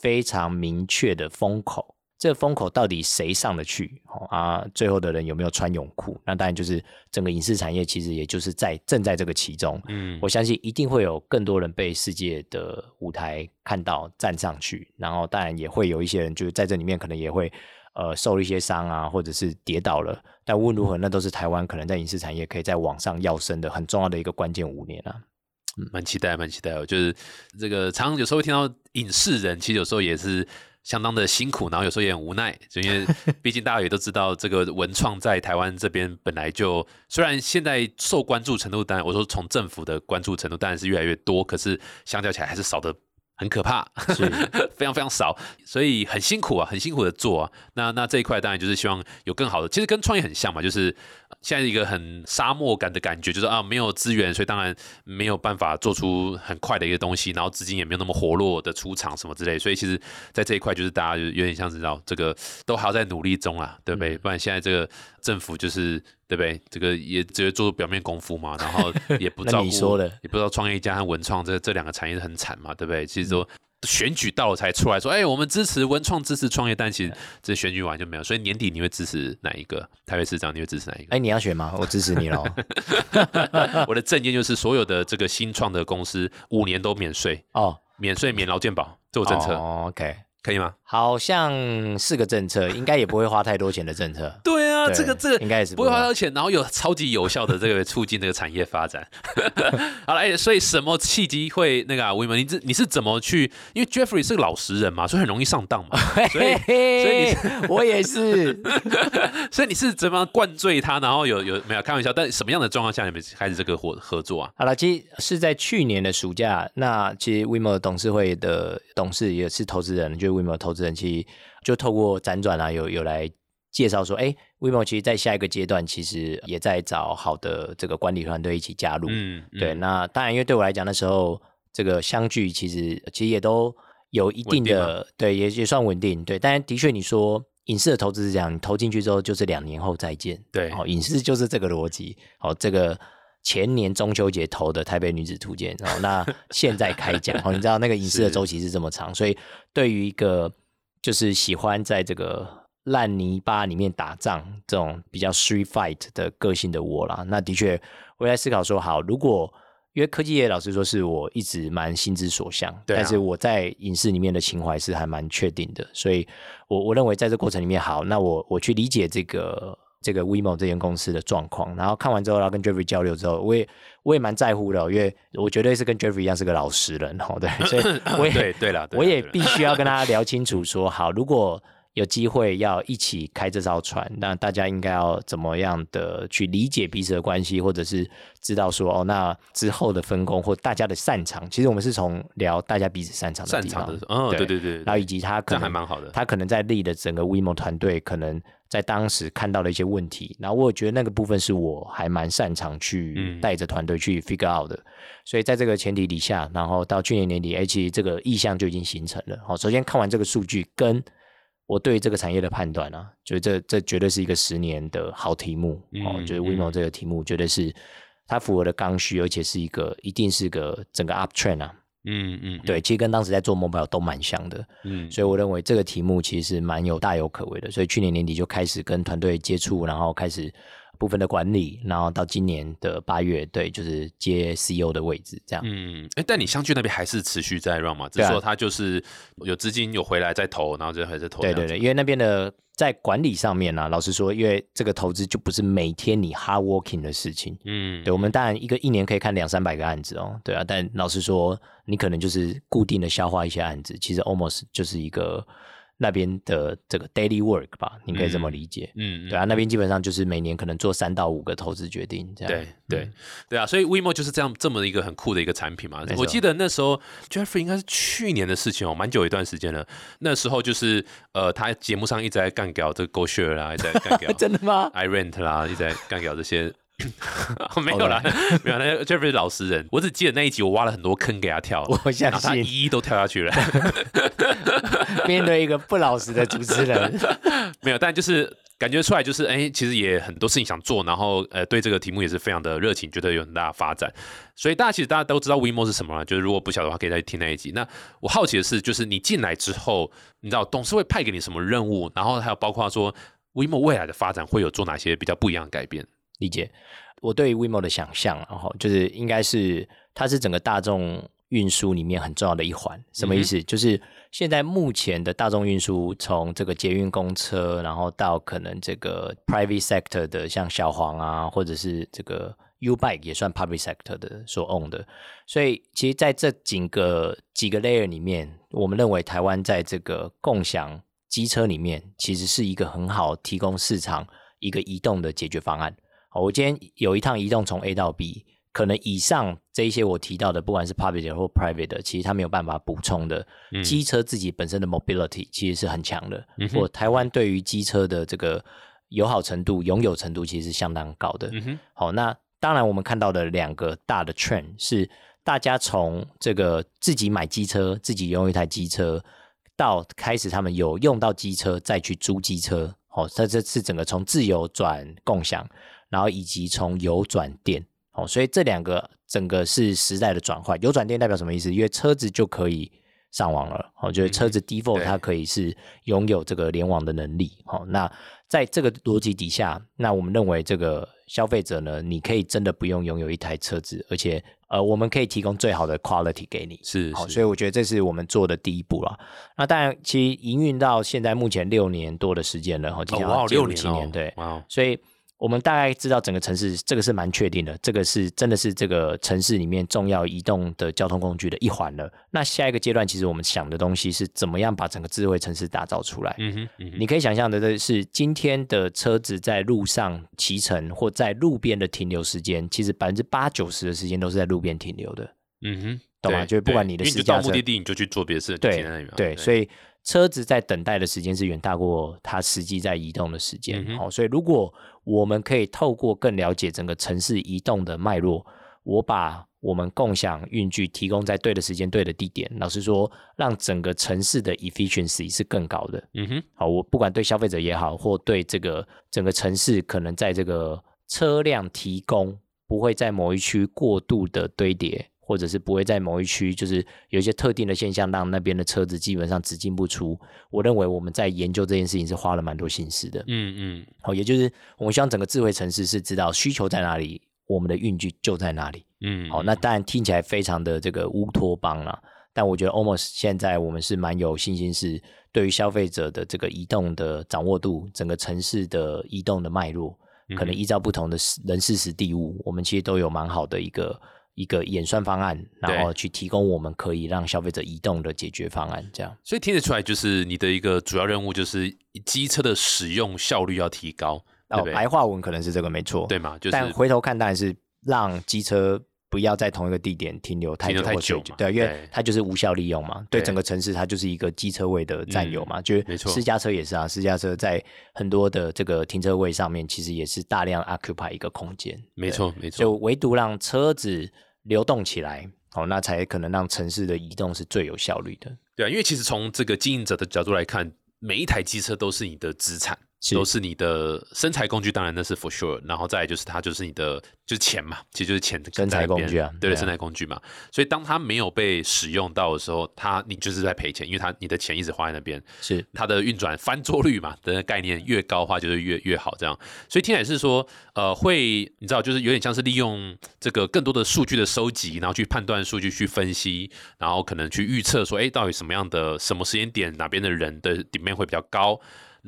非常明确的风口。这个风口到底谁上得去？哦啊，最后的人有没有穿泳裤？那当然就是整个影视产业，其实也就是在正在这个其中。嗯我相信一定会有更多人被世界的舞台看到站上去，然后当然也会有一些人就是在这里面可能也会呃受了一些伤啊，或者是跌倒了。但无论如何，那都是台湾可能在影视产业可以在往上跃升的很重要的一个关键五年啊。蛮期待，蛮期待哦。就是这个，常常有时候会听到影视人，其实有时候也是相当的辛苦，然后有时候也很无奈，就因为毕竟大家也都知道，这个文创在台湾这边本来就虽然现在受关注程度，当然我说从政府的关注程度当然是越来越多，可是相较起来还是少的。很可怕，是 非常非常少，所以很辛苦啊，很辛苦的做啊。那那这一块当然就是希望有更好的，其实跟创业很像嘛，就是现在一个很沙漠感的感觉，就是啊没有资源，所以当然没有办法做出很快的一个东西，然后资金也没有那么活络的出场什么之类，所以其实在这一块就是大家就有点像是知道这个都还要在努力中啊，对不对？不然现在这个政府就是对不对？这个也只会做表面功夫嘛，然后 也不照顾，你说的也不知道创业家和文创这这两个产业是很惨嘛，对不对？其实说。选举到了才出来说，哎、我们支持文创，支持创业，但其实这选举完就没有，所以年底你会支持哪一个？台北市长你会支持哪一个？哎，你要选吗？我支持你喽。我的证件就是所有的这个新创的公司五年都免税，哦，免税免劳健保，这我政策、哦，OK，可以吗？好像是个政策，应该也不会花太多钱的政策。对啊，对这个这个应该也是不会花到钱，然后有超级有效的这个促 进这个产业 发展。好了，哎，所以什么契机会那个啊，威门，你这你是怎么去？因为 Jeffrey 是个老实人嘛，所以很容易上当嘛，所以所以我也是。所以你是怎么样灌醉他？然后有有没有开玩笑？但什么样的状况下你们开始这个合合作啊？好了，其实是在去年的暑假，那其实 WeMo 董事会的董事也是投资人，就是 WeMo 投资人，其实就透过辗转啊，有有来介绍说，哎，WeMo 其实在下一个阶段其实也在找好的这个管理团队一起加入。嗯，对，那当然，因为对我来讲，那时候这个相聚其实其实也都有一定的，对，也也算稳定。对，但的确你说影视的投资是这样，你投进去之后就是两年后再见。对好、影视就是这个逻辑。好、这个前年中秋节投的《台北女子图鉴》，然后那现在开奖，哦，你知道那个影视的周期是这么长，所以对于一个就是喜欢在这个烂泥巴里面打仗这种比较 street fight 的个性的我啦，那的确我在思考说，好，如果因为科技业老实说是我一直蛮心之所向，对啊。但是我在影视里面的情怀是还蛮确定的，所以我我认为在这过程里面，好，那我我去理解这个这个 WeMo 这间公司的状况，然后看完之后，然后跟 Jeffrey 交流之后，我也我也蛮在乎的哦，因为我绝对是跟 Jeffrey 一样是个老实人哦，对，所以 我也对对了，我也必须要跟大家聊清楚说，好，如果有机会要一起开这艘船，那大家应该要怎么样的去理解彼此的关系，或者是知道说，哦，那之后的分工或大家的擅长，其实我们是从聊大家彼此擅长的擅地方长的，嗯，对对对，然后以及他可能蛮好的。他可能在立的整个 WeMo 团队，可能在当时看到了一些问题，然后我也觉得那个部分是我还蛮擅长去嗯带着团队去 figure out 的，所以在这个前提底下，然后到去年年底，哎，其实这个意向就已经形成了。好，首先看完这个数据，跟我对这个产业的判断啊，觉得这这绝对是一个十年的好题目哦，嗯就是 WeMo 嗯这个题目，绝对是它符合了刚需，而且是一个一定是个整个 up trend 啊，嗯嗯，对，其实跟当时在做 mobile 都蛮像的。嗯，所以我认为这个题目其实蛮有大有可为的。所以去年年底就开始跟团队接触，然后开始部分的管理，然后到今年的八月，对，就是接 CEO 的位置这样。嗯，哎，但你相聚那边还是持续在 run 嘛？只是说他就是有资金有回来再投，然后就还是投。对对对，因为那边的在管理上面呢、老实说，因为这个投资就不是每天你 hard working 的事情。嗯，对，我们当然一个一年可以看两三百个案子哦，对啊，但老实说，你可能就是固定的消化一些案子，其实 almost 就是一个那边的这个 daily work 吧，你可以这么理解。嗯，嗯对啊，那边基本上就是每年可能做三到五个投资决定，这样。对对嗯对啊，所以 WeMo 就是这样这么一个很酷的一个产品嘛我记得那时候 Jeffrey 应该是去年的事情哦，蛮久一段时间了。那时候就是呃，他节目上一直在干掉这个 Go Share 啦，一直在干掉 真的吗？i Rent 啦，一直在干掉这些。没有啦，没有。那 Jeffrey 是老实人，我只记得那一集我挖了很多坑给他跳，我相然后他信一一都跳下去了。面对一个不老实的主持人，没有，但就是感觉出来，就是哎、其实也很多事情想做，然后呃，对这个题目也是非常的热情，觉得有很大的发展。所以大家其实大家都知道 WeMo 是什么了，就是如果不晓得的话，可以再听那一集。那我好奇的是，就是你进来之后，你知道董事会派给你什么任务，然后还有包括说 WeMo 未来的发展会有做哪些比较不一样的改变？理解我对于 WeMo 的想象，然后就是应该是它是整个大众运输里面很重要的一环。什么意思？就是现在目前的大众运输，从这个捷运公车，然后到可能这个 private sector 的，像小黄啊，或者是这个 U Bike 也算 public sector 的所 own 的。所以其实在这几个几个 layer 里面，我们认为台湾在这个共享机车里面，其实是一个很好提供市场一个移动的解决方案。好，我今天有一趟移动从 A 到 B，可能以上这一些我提到的，不管是 public 的或 private 的，其实它没有办法补充的。嗯机车自己本身的 mobility 其实是很强的，嗯哼或台湾对于机车的这个友好程度、拥有程度其实是相当高的。嗯哼，好，那当然我们看到的两个大的 trend 是，大家从这个自己买机车、自己拥有一台机车，到开始他们有用到机车再去租机车，哦，这这是整个从自由转共享，然后以及从油转电，哦，所以这两个整个是时代的转换。油转电代表什么意思？因为车子就可以上网了，哦，就是车子 default 它可以是拥有这个联网的能力，哦，那在这个逻辑底下，那我们认为这个消费者呢，你可以真的不用拥有一台车子，而且呃，我们可以提供最好的 quality 给你。好，是是所以我觉得这是我们做的第一步了。那当然，其实营运到现在目前六年多的时间了，哦哇六年哦七年，对，哇哦，所以我们大概知道整个城市，这个是蛮确定的，这个是真的是这个城市里面重要移动的交通工具的一环了。那下一个阶段，其实我们想的东西是怎么样把整个智慧城市打造出来。嗯哼嗯哼，你可以想象的的是，今天的车子在路上骑乘或在路边的停留时间，其实百分之八九十的时间都是在路边停留的。嗯哼，懂吗就是不管你的时间你就私家车到目的地，你就去做别的事，就对对，所以车子在等待的时间是远大过它实际在移动的时间。好、所以如果我们可以透过更了解整个城市移动的脉络，我把我们共享运具提供在对的时间、对的地点，老实说，让整个城市的 efficiency 是更高的。嗯哼，好，我不管对消费者也好，或对这个整个城市，可能在这个车辆提供不会在某一区过度的堆叠，或者是不会在某一区就是有一些特定的现象，让那边的车子基本上只进不出。我认为我们在研究这件事情是花了蛮多心思的。嗯嗯，好，也就是我们希望整个智慧城市是知道需求在哪里，我们的运具就在哪里。嗯，好，那当然听起来非常的这个乌托邦啦，但我觉得 almost 现在我们是蛮有信心，是对于消费者的这个移动的掌握度，整个城市的移动的脉络，可能依照不同的人事时地物，我们其实都有蛮好的一个一个演算方案，然后去提供我们可以让消费者移动的解决方案，这样。所以听得出来，就是你的一个主要任务就是机车的使用效率要提高，对哦？白话文可能是这个没错，对嘛？就是但回头看当然是让机车不要在同一个地点停留太停留太久对，因为它就是无效利用嘛。对对整个城市，它就是一个机车位的占有嘛。就是没错私家车也是啊，私家车在很多的这个停车位上面，其实也是大量 occupy 一个空间。没错没错就，唯独让车子流动起来，哦，那才可能让城市的移动是最有效率的。对啊，因为其实从这个经营者的角度来看，每一台机车都是你的资产。是都是你的身材工具，当然那是 for sure，然后再来就是它就是你的就是钱嘛，其实就是钱身材工具啊对对啊生财工具嘛。所以当它没有被使用到的时候，它你就是在赔钱，因为它你的钱一直花在那边，是它的运转翻桌率嘛的概念越高的话，就是越越好这样。所以听起来是说，呃，会你知道，就是有点像是利用这个更多的数据的收集，然后去判断数据去分析，然后可能去预测说，哎，到底什么样的什么时间点哪边的人的 demand 会比较高。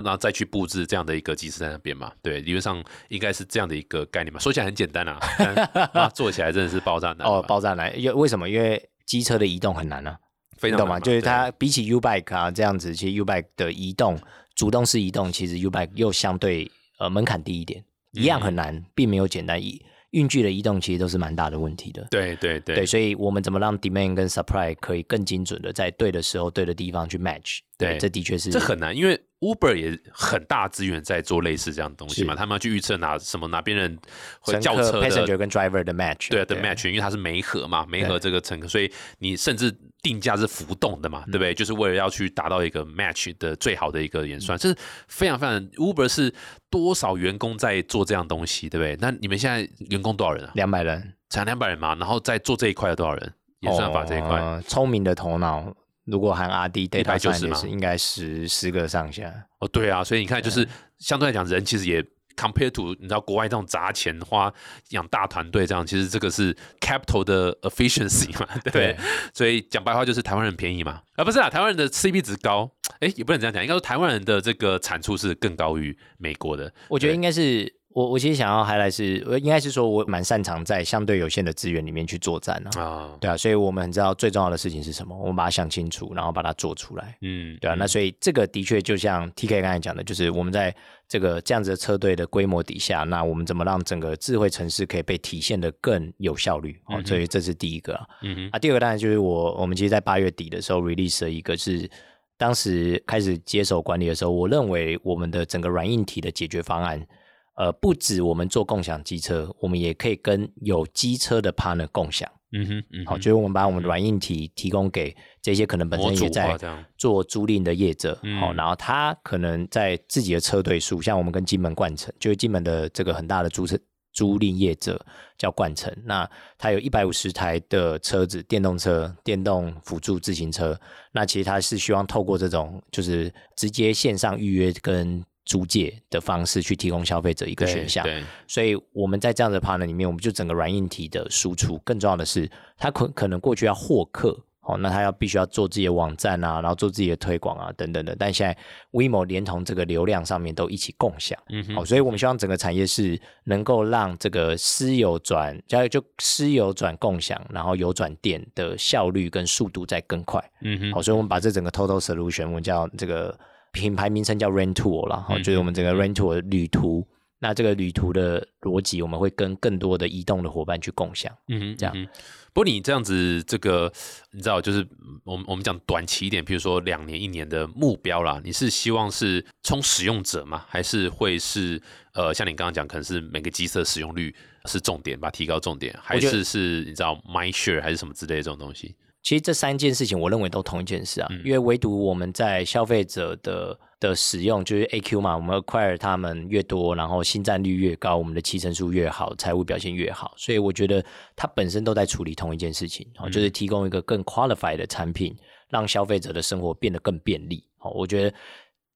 然后再去布置这样的一个机制在那边嘛，对，理论上应该是这样的一个概念嘛。说起来很简单啊，做起来真的是爆炸难哦，爆炸难，因为为什么？因为机车的移动很难啊。非常你懂吗？难就是它比起 U bike 啊这样子，其实 U bike 的移动主动式移动，其实 U bike 又相对呃门槛低一点，一样很难，并没有简单。移运具的移动其实都是蛮大的问题的。对对对对，所以我们怎么让 demand 跟 supply 可以更精准的在对的时候、对的地方去 match？对这的确是这很难，因为 Uber 也很大资源在做类似这样的东西嘛，他们要去预测哪什么哪边人会叫车的 passenger 跟 driver 的 match 啊。对的 match，因为它是媒合嘛，媒合这个乘客，所以你甚至定价是浮动的嘛，对不对？就是为了要去达到一个 match 的最好的一个演算，这是非常非常 Uber 是多少员工在做这样东西，对不对？那你们现在员工多少人啊？两百人才两百人嘛，然后在做这一块有多少人？演算法这一块，哦聪明的头脑，如果含 R D data 190嘛应该十十个上下。哦，对啊，所以你看，就是相对来讲，人其实也 compare to 你知道国外这种砸钱花养大团队这样，其实这个是 capital 的 efficiency 嘛，对不对？所以讲白话就是台湾人便宜嘛，啊不是啊，台湾人的 CP 值高，哎也不能这样讲，应该说台湾人的这个产出是更高于美国的，我觉得对。应该是我我其实想要 highlight 是，我应该是说我蛮擅长在相对有限的资源里面去作战啊。啊，对啊，所以我们很知道最重要的事情是什么，我们把它想清楚，然后把它做出来。嗯，对啊，那所以这个的确就像 T K 刚才讲的，就是我们在这个这样子的车队的规模底下，那我们怎么让整个智慧城市可以被体现的更有效率？哦，所以这是第一个啊。嗯哼，啊，第二个当然就是我我们其实，在八月底的时候 release 了一个是当时开始接手管理的时候，我认为我们的整个软硬体的解决方案，呃，不止我们做共享机车，我们也可以跟有机车的 partner 共享。嗯哼，嗯哼，好，就是我们把我们的软硬体提供给这些可能本身也在做租赁的业者，嗯。好、然后他可能在自己的车队数，像我们跟金门冠城，就是金门的这个很大的租车租赁业者叫冠城，那他有一百五十台的车子，电动车、电动辅助自行车，那其实他是希望透过这种就是直接线上预约跟租借的方式去提供消费者一个选项，对，所以我们在这样的 partner 里面，我们就整个软硬体的输出。更重要的是，他可可能过去要获客，哦，那他要必须要做自己的网站啊，然后做自己的推广啊，等等的。但现在 WeMo 连同这个流量上面都一起共享，嗯哼，好、所以我们希望整个产业是能够让这个私有转，就就私有转共享，然后有转店的效率跟速度再更快。嗯哼，好，所以我们把这整个 total solution，我们叫这个品牌名称叫 Tour 啦，好，嗯就是我们整个 Rent Tour 旅途。那这个旅途的逻辑，我们会跟更多的移动的伙伴去共享。嗯哼，这样嗯哼。不过你这样子，这个你知道，就是嗯我们我们讲短期一点，比如说两年、一年的目标啦，你是希望是冲使用者吗？还是会是呃，像你刚刚讲，可能是每个机车使用率是重点吧，提高重点，还是是你知道 my share 还是什么之类的这种东西？其实这三件事情，我认为都同一件事啊，嗯因为唯独我们在消费者的的使用，就是 AQ 嘛，我们 acquire 他们越多，然后新占率越高，我们的骑乘数越好，财务表现越好，所以我觉得它本身都在处理同一件事情，哦，就是提供一个更 qualified 的产品，让消费者的生活变得更便利。哦，我觉得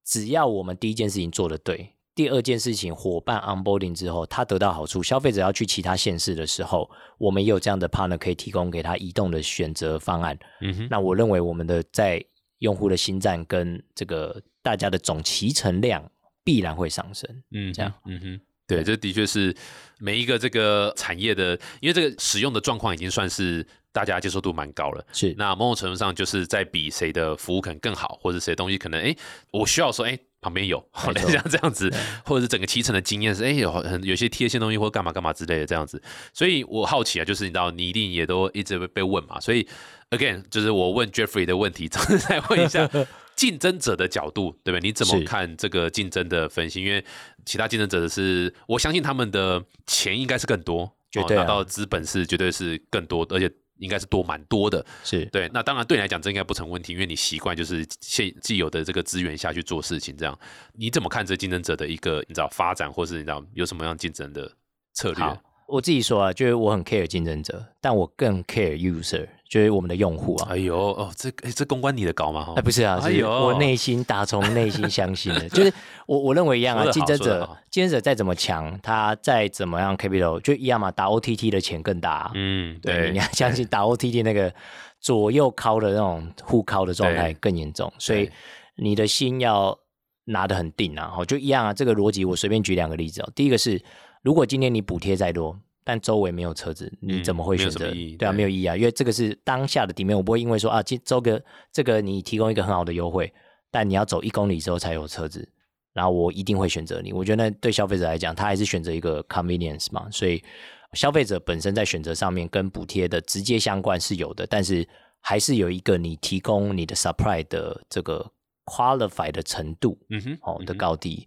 只要我们第一件事情做的对。第二件事情，伙伴 onboarding 之后，他得到好处，消费者要去其他县市的时候，我们也有这样的 partner 可以提供给他移动的选择方案。嗯哼，那我认为我们的在用户的新站跟这个大家的总骑乘量必然会上升。嗯，这样嗯哼。对，这的确是每一个这个产业的，因为这个使用的状况已经算是大家接受度蛮高了。是那某种程度上就是在比谁的服务可能更好，或者谁的东西可能哎，我需要说哎旁边有，好像 这样子，或者是整个骑乘的经验是哎有很有些贴线东西或干嘛干嘛之类的这样子。所以我好奇啊，就是你知道你一定也都一直被被问嘛，所以 again 就是我问 Jeffrey 的问题，再问一下 竞争者的角度，对不对？你怎么看这个竞争的分析？因为其他竞争者的是，我相信他们的钱应该是更多，绝对啊哦拿到资本是绝对是更多，而且应该是多蛮多的。是，对，那当然对你来讲这应该不成问题，因为你习惯就是现既有的这个资源下去做事情，这样你怎么看这竞争者的一个你知道发展，或是你知道有什么样竞争的策略？好，我自己说啊，就是我很 care 竞争者，但我更 care user，就是我们的用户啊。哎呦哦，这哎这公关你的搞吗？哈哎，不是啊，是我内心打从内心相信的，就是我我认为一样啊，竞争者竞争者再怎么强，他再怎么样 capital 就一样嘛，打 OTT 的钱更大、啊。嗯，对，你要相信 打 OTT 那个左右靠的那种互靠的状态更严重，所以你的心要拿得很定啊。哦，就一样啊，这个逻辑我随便举两个例子哦。第一个是，如果今天你补贴再多，但周围没有车子，你怎么会选择？对啊，没有意义啊，因为这个是当下的底面，我不会因为说啊，今周个这个你提供一个很好的优惠，但你要走一公里之后才有车子。然后我一定会选择你，我觉得对消费者来讲，他还是选择一个 convenience 嘛，所以消费者本身在选择上面跟补贴的直接相关是有的，但是还是有一个你提供你的 supply 的这个 qualify 的程度嗯哼，哦的高低。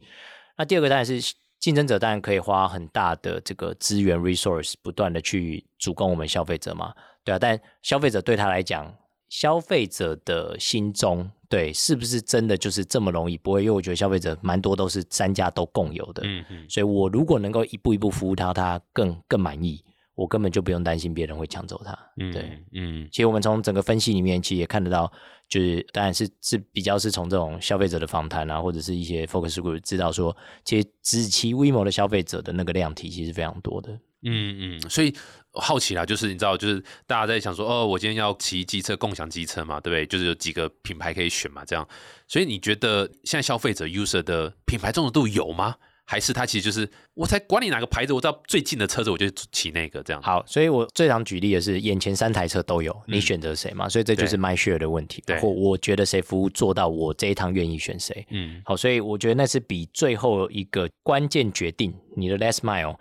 那第二个当然是竞争者，当然可以花很大的这个资源 resource 不断的去主攻我们消费者嘛，对啊，但消费者对他来讲，消费者的心中对是不是真的就是这么容易？不会，因为我觉得消费者蛮多都是三家都共有的，嗯嗯，所以我如果能够一步一步服务他，他更更满意，我根本就不用担心别人会抢走它。嗯对，嗯其实我们从整个分析里面，其实也看得到，就是当然是是比较是从这种消费者的访谈啊，或者是一些 focus group 知道说，其实只骑 WeMo 的消费者的那个量体其实是非常多的。嗯嗯，所以好奇啦，就是你知道，就是大家在想说，哦，我今天要骑机车，共享机车嘛，对不对？就是有几个品牌可以选嘛，这样。所以你觉得现在消费者 user 的品牌重视度有吗？还是他其实就是我才管你哪个牌子，我知道最近的车子我就骑那个这样。好，所以我最常举例的是，眼前三台车都有，你选择谁嘛？所以这就是 my share 的问题对，或我觉得谁服务做到，我这一趟愿意选谁。嗯好，所以我觉得那是比最后一个关键决定你的 last mile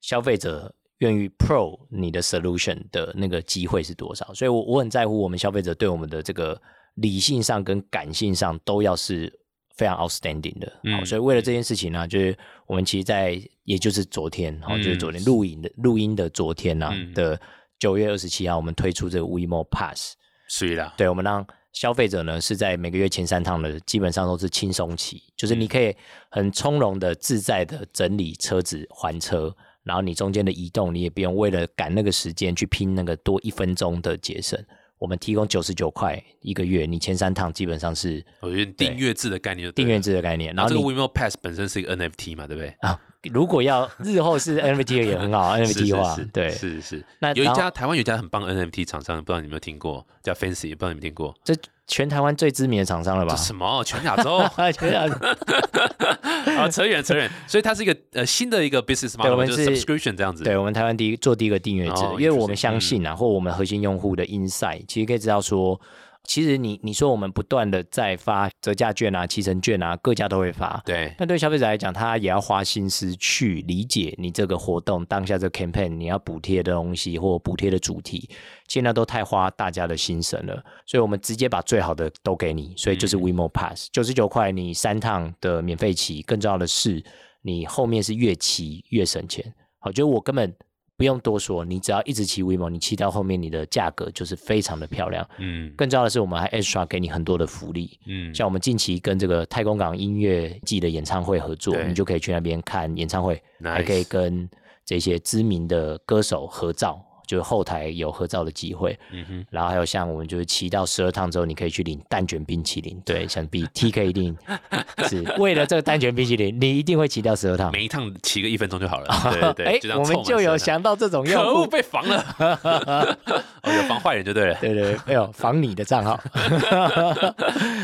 消费者愿意 pro 你的 solution 的那个机会是多少。所以我我很在乎我们消费者对我们的这个理性上跟感性上都要是非常 outstanding 的。好，嗯所以为了这件事情呢、就是我们其实在也就是昨天，好、嗯就是昨天录影的录音的昨天呢、嗯的九月二十七号，我们推出这个 WeMo Pass。是的，对，我们让消费者呢是在每个月前三趟的，基本上都是轻松骑，就是你可以很从容的、自在的整理车子还车，然后你中间的移动，你也不用为了赶那个时间去拼那个多一分钟的节省。我们提供九十九块一个月，你前三趟基本上是我觉得订阅制的概念订阅制的概念，然后这个然后你 WeMo Pass 本身是一个 NFT 嘛，对不对？啊，如果要日后是 NFT 也很好，NFT 化是是对，是是。那有一家台湾有一家很棒的 NFT 厂商，不知道你有没有听过，叫 Fancy，不知道你们听过？这全台湾最知名的厂商了吧这？什么？全亚洲 全亚洲 啊，扯远扯远。所以它是一个呃新的一个 business 对 model，就是我们是 subscription 这样子。对，我们台湾第一做第一个订阅制，哦因为我们相信啊，或我们核心用户的 insight，其实可以知道说，其实你你说我们不断的在发折价券啊、提成券啊，各家都会发。对，但对消费者来讲，他也要花心思去理解你这个活动当下这个 campaign 你要补贴的东西或补贴的主题，现在都太花大家的心神了。所以我们直接把最好的都给你，所以就是 WeMo Pass，九十九块你三趟的免费骑，更重要的是你后面是越骑越省钱。好，就我根本。不用多说，你只要一直骑 WeMo，你骑到后面，你的价格就是非常的漂亮。嗯更重要的是，我们还 extra 给你很多的福利，嗯，像我们近期跟这个太空港音乐季的演唱会合作，你就可以去那边看演唱会还可以跟这些知名的歌手合照，就是后台有合照的机会。嗯哼，然后还有像我们就是骑到十二趟之后，你可以去领蛋卷冰淇淋。对，想必 TK 一定 是为了这个蛋卷冰淇淋，你一定会骑到十二趟。每一趟骑个一分钟就好了。对对对，哎我们就有想到这种用可恶，户。被防了。哦，有防坏人就对了，对对，没有防你的账号。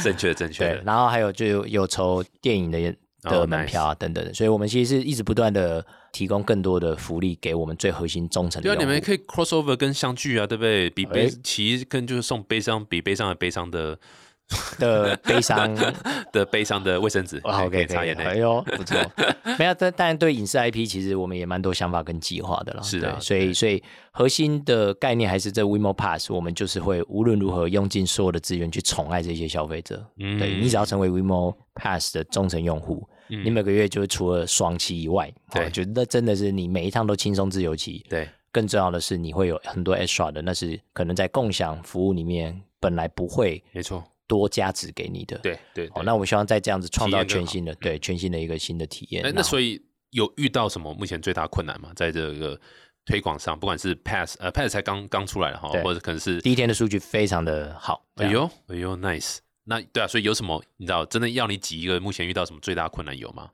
正确正确。然后还有就有有抽电影的哦的门票啊等等的，所以我们其实是一直不断的提供更多的福利给我们最核心忠诚的对啊，你们可以 crossover 跟相聚啊，对不对？比悲其实跟就是送悲伤比悲伤的悲伤的的悲伤 的悲伤的卫生纸，，OK，可以以擦眼，泪。哎呦，不错。没有，但当然对影视 IP，其实我们也蛮多想法跟计划的了。是的所以所以核心的概念还是这 WeMo Pass，我们就是会无论如何用尽所有的资源去宠爱这些消费者。嗯对你只要成为 WeMo Pass 的忠诚用户，嗯你每个月就是除了双期以外，对哦觉得真的是你每一趟都轻松自由期。对，更重要的是，你会有很多 extra 的，那是可能在共享服务里面本来不会没错，多加值给你的。，对对。哦，那我们希望在这样子创造全新的，对全新的一个新的体验。那所以有遇到什么目前最大困难吗？在这个推广上，不管是 Pass 呃 Pass 才刚刚出来了哈，或者可能是第一天的数据非常的好。哎呦哎呦 nice。那对啊，所以有什么你知道真的要你挤一个，目前遇到什么最大困难有吗？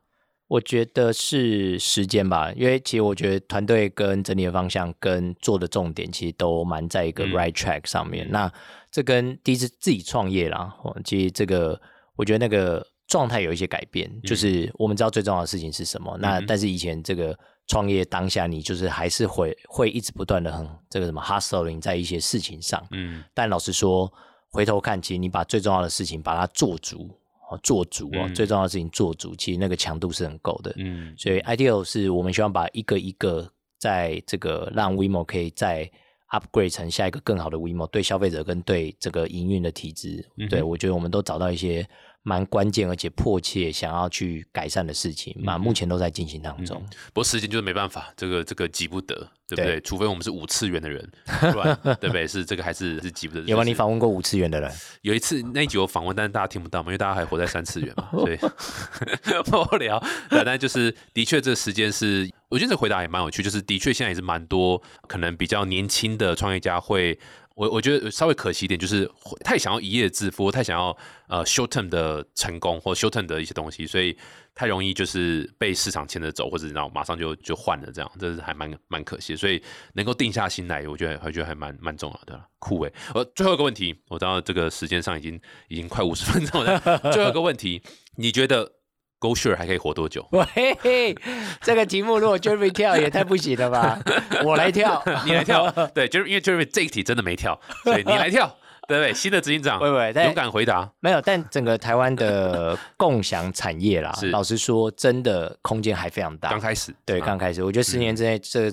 我觉得是时间吧，因为其实我觉得团队跟整体的方向跟做的重点，其实都蛮在一个嗯 right track 上面。嗯那这跟第一次自己创业啦，哦其实这个我觉得那个状态有一些改变，就是我们知道最重要的事情是什么。那嗯但是以前这个创业当下，你就是还是会会一直不断的很这个什么 hustling 在一些事情上。嗯但老实说，回头看，其实你把最重要的事情把它做足，哦，做足哦，嗯最重要的事情做足，其实那个强度是很够的。嗯所以 ideal 是我们希望把一个一个在这个让 WeMo 可以再 upgrade 成下一个更好的 WeMo，对消费者跟对这个营运的体制，嗯对我觉得我们都找到一些蛮关键而且迫切想要去改善的事情，那、目前都在进行当中。不过时间就是没办法，这个这个急不得，对不对？对除非我们是五次元的人，不然对不对？是这个还是是急不得。有吗？就是你访问过五次元的人？有一次那一集我访问，但是大家听不到嘛，因为大家还活在三次元嘛，所以 不聊。对，但就是的确这个时间是，我觉得这回答也蛮有趣，就是的确现在也是蛮多可能比较年轻的创业家会。我我觉得稍微可惜一点，就是太想要一夜致富，太想要呃 short term 的成功或 short term 的一些东西，所以太容易就是被市场牵着走，或者然后马上就就换了这样，这是还蛮蛮可惜。所以能够定下心来，我觉得我觉得还蛮蛮重要的，酷诶。呃，最后一个问题，我知道这个时间上已经已经快五十分钟了，最后一个问题，你觉得 Go Sure 还可以活多久？嘿嘿，这个题目如果 Jeremy 跳也太不行了吧？我来跳，你来跳，对，就是因为 Jeremy 这一题真的没跳，所以你来跳，对 不对？新的执行长，喂喂但勇敢回答，没有，但整个台湾的共享产业啦，老实说，真的空间还非常大。刚开始，对，刚开始，我觉得十年之内，这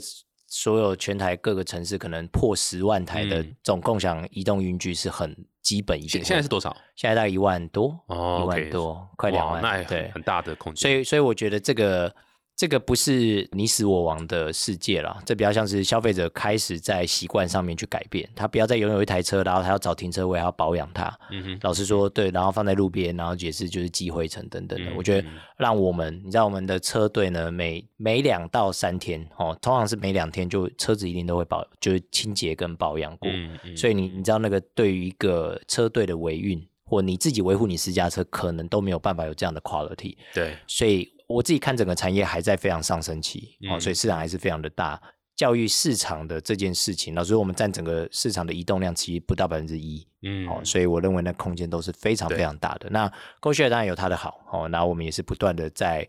所有全台各个城市可能破十万台的嗯这种共享移动云具是很基本一些现在是多少？现在大概一万多，哦一万多，快两万，对，很大的空间。所以，所以我觉得这个这个不是你死我亡的世界啦，这比较像是消费者开始在习惯上面去改变，他不要再拥有一台车，然后他要找停车位，还要保养它。嗯哼，老实说，对，然后放在路边，然后也是就是积灰尘等等的。嗯我觉得嗯让我们，你知道我们的车队呢，每每两到三天哦，通常是每两天就车子一定都会保，就是清洁跟保养过。嗯嗯所以你你知道那个对于一个车队的维运，或你自己维护你私家车，可能都没有办法有这样的 quality。对，所以我自己看整个产业还在非常上升期哦，嗯所以市场还是非常的大。教育市场的这件事情，老实说，我们占整个市场的移动量其实不到百分之一。嗯哦，所以我认为那空间都是非常非常大的。那 GoShare 当然有它的好哦，那我们也是不断的在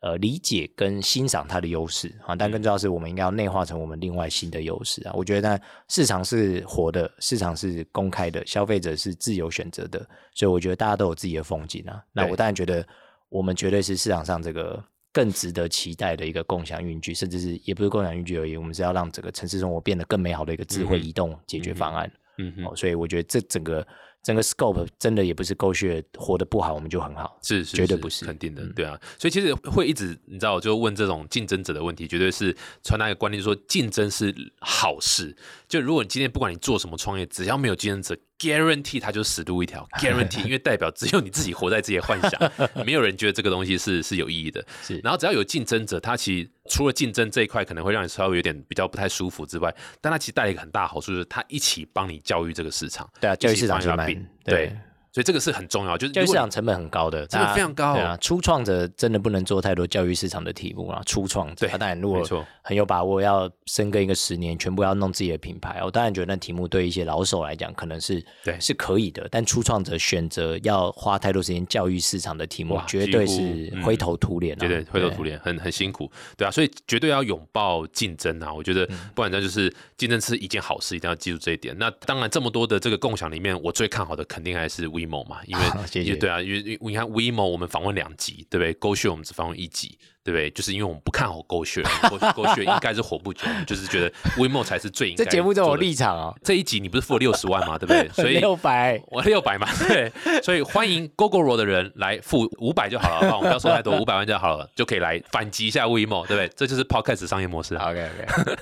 呃理解跟欣赏它的优势啊，但更重要是我们应该要内化成我们另外新的优势啊。我觉得呢市场是活的，市场是公开的，消费者是自由选择的，所以我觉得大家都有自己的风景啊。那我当然觉得我们绝对是市场上这个更值得期待的一个共享运具，甚至是也不是共享运具而已，我们是要让整个城市生活变得更美好的一个智慧移动解决方案。嗯哼，哦，所以我觉得这整个整个 scope 真的也不是狗血活得不好，我们就很好。是是是绝对不是肯定的嗯，对啊，所以其实会一直你知道，就问这种竞争者的问题，绝对是传达一个观念，说竞争是好事。就如果你今天不管你做什么创业，只要没有竞争者，guarantee 它就死路一条，guarantee，因为代表只有你自己活在自己的幻想，没有人觉得这个东西是是有意义的。是然后只要有竞争者，他其实除了竞争这一块可能会让你稍微有点比较不太舒服之外，但它其实带来一个很大的好处，就是它一起帮你教育这个市场。对啊，教育市场一起帮是蛮对，所以这个是很重要，就是教育市场成本很高的，这个非常高对啊，初创者真的不能做太多教育市场的题目啊。初创者，对啊当然如果很有把握要深耕一个十年，全部要弄自己的品牌，我当然觉得那题目对一些老手来讲可能是对是可以的，但初创者选择要花太多时间教育市场的题目，绝对是嗯灰头土脸啊，绝对灰头土脸，很很辛苦，对啊，所以绝对要拥抱竞争啊！我觉得嗯不管那就是竞争是一件好事，一定要记住这一点。那当然，这么多的这个共享里面，我最看好的肯定还是 WeMo 嘛，因为谢谢对啊，因为因为你看 WeMo 我们访问两集，对不对？GoShare 我们只访问一集，对不对？就是因为我们不看好 GoShare，GoShare 应该是活不久，就是觉得 WeMo 才是最应该这节目就有立场哦，这一集你不是付了六十万吗？对不对？所以六百 我六百嘛，对，所以欢迎 GoGoRo 的人来付五百就好了，好？我们不要说太多，五百万就好了，就可以来反击一下 WeMo，对不对？这就是 Podcast 商业模式啊，，OK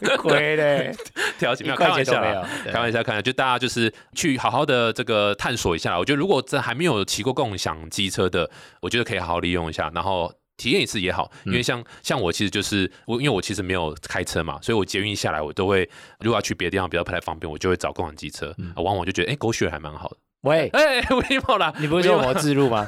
OK，亏嘞，调起没有开玩笑没有，开玩笑，开玩笑，就大家就是去好好的这个探索一下。我觉得如果这还没有骑过共享机车的，我觉得可以好好利用一下，然后。体验一次也好，因为像像我其实就是我，因为我其实没有开车嘛，所以我捷运下来我都会，如果要去别的地方比较不太方便，我就会找共享机车。啊往往就觉得，哎，狗血还蛮好的。喂，哎，WeMo 啦，你不是说我们自录吗？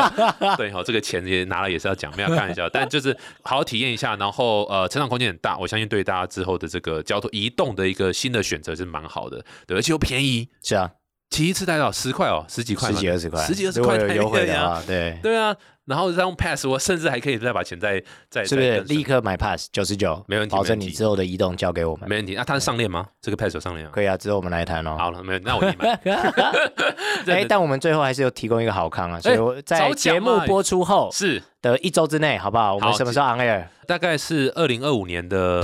对哈，这个钱也拿了也是要讲，没有开玩笑，但就是好好体验一下，然后呃，成长空间很大，我相信对大家之后的这个交通移动的一个新的选择是蛮好的，对，而且又便宜，是啊，骑一次大概多少十块哦，十几块十嘛，几二十块，十几二十块台币有优惠而已啊，对，对啊，然后再用 Pass，我甚至还可以再把钱再再是不是再立刻买 pass 九十九？没问题保证你之后的移动交给我们。没问题？那它是上链吗？这个 Pass 有上链啊？可以啊，之后我们来谈哦。好了，没有，那我立马 哎，但我们最后还是有提供一个好康啊，所以我在节目播出后是的一周之内，好不好？我们什么时候 on air？大概是二零二五年的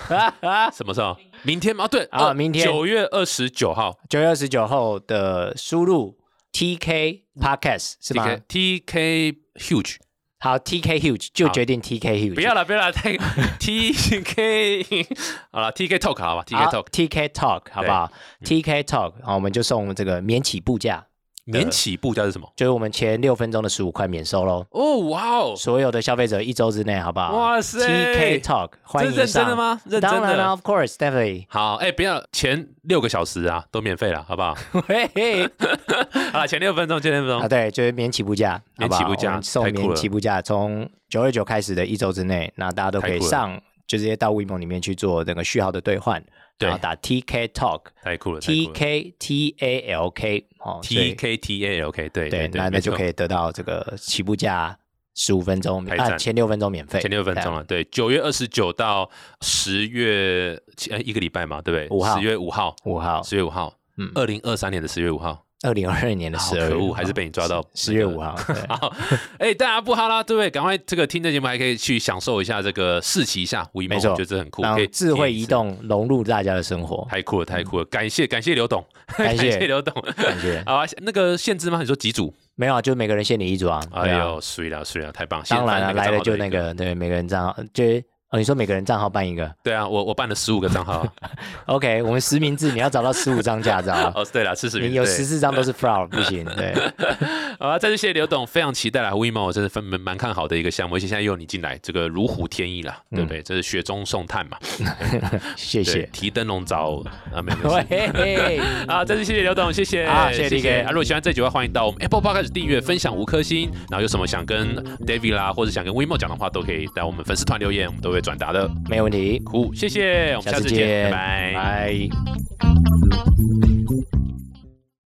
什么时候？明天吗？对啊明天。九月二十九号。九月二十九号的输入 TK Podcast 是吗？T K Huge。好，TK Huge 就决定 TK Huge，不要了，不要了，太 T K 好了，T K Talk 好吧，T K 好 Talk TK Talk 好不好？TK Talk 好，我们就送这个免起步价，免起步价是什么？就是我们前六分钟的十五块免收喽。哦，哇哦，所有的消费者一周之内，好不好？哇塞！TK Talk 欢迎上是认真的上吗认真的当然了，Of course, definitely。好，哎，不要前六个小时啊，都免费了，好不好？嘿嘿，好了，前六分钟，前六分啊，钟，对，就是免起步价，免起步价免起步价，从九二九开始的一周之内，那大家都可以上，就直接到 WeMo 里面去做那个序号的兑换，对然后打 TK Talk。太酷了，TK T A L K 哦，TK T A L K，对对，那那就可以。得到这个起步价十五分钟啊前六分钟免费，前六分钟了，对，九月二十九到十月呃一个礼拜嘛，对不对？五号。十月五号，五号，十月五号，嗯。二零二三年的十月五号，二零二二年的好十二，可恶还是被你抓到十月五号，好，哎，大家不哈啦，对不对？赶快这个听这节目还可以去享受一下这个试骑一下 WeMo，没错我觉得这很酷，可以智慧。移动融入大家的生活，太酷了，太酷了！感谢感谢刘董，感谢刘董。感谢。好啊，那个限制吗？你说几组？没有啊，就每个人限你一组啊。啊哎呦，水了水了，太棒！当然了，了，来了就那个，对，每个人账号，就是哦，你说每个人账号办一个对啊，我我办了十五个账号啊。OK，我们实名制，你要找到十五张驾照啊，哦，对了，是十名，你有对十四张都是 fraud，不行，对，好啊，再次谢谢刘董，非常期待啦，WeMo 我真是分蛮蛮看好的一个项目，而且现在又有你进来，这个如虎添翼啦，对不对？这是雪中送炭嘛，谢谢。提灯笼找啊，没有没有。喂，嘿啊，再次谢谢刘董，谢谢，啊谢谢 DK 啊！如果喜欢这集的话，欢迎到我们 Apple Podcast 订阅、分享五颗星。然后有什么想跟 David 啦，或者想跟 WeMo 讲的话，都可以在我们粉丝团留言，我们都会转达的。没有问题，酷，谢谢，我们下次见，拜。拜。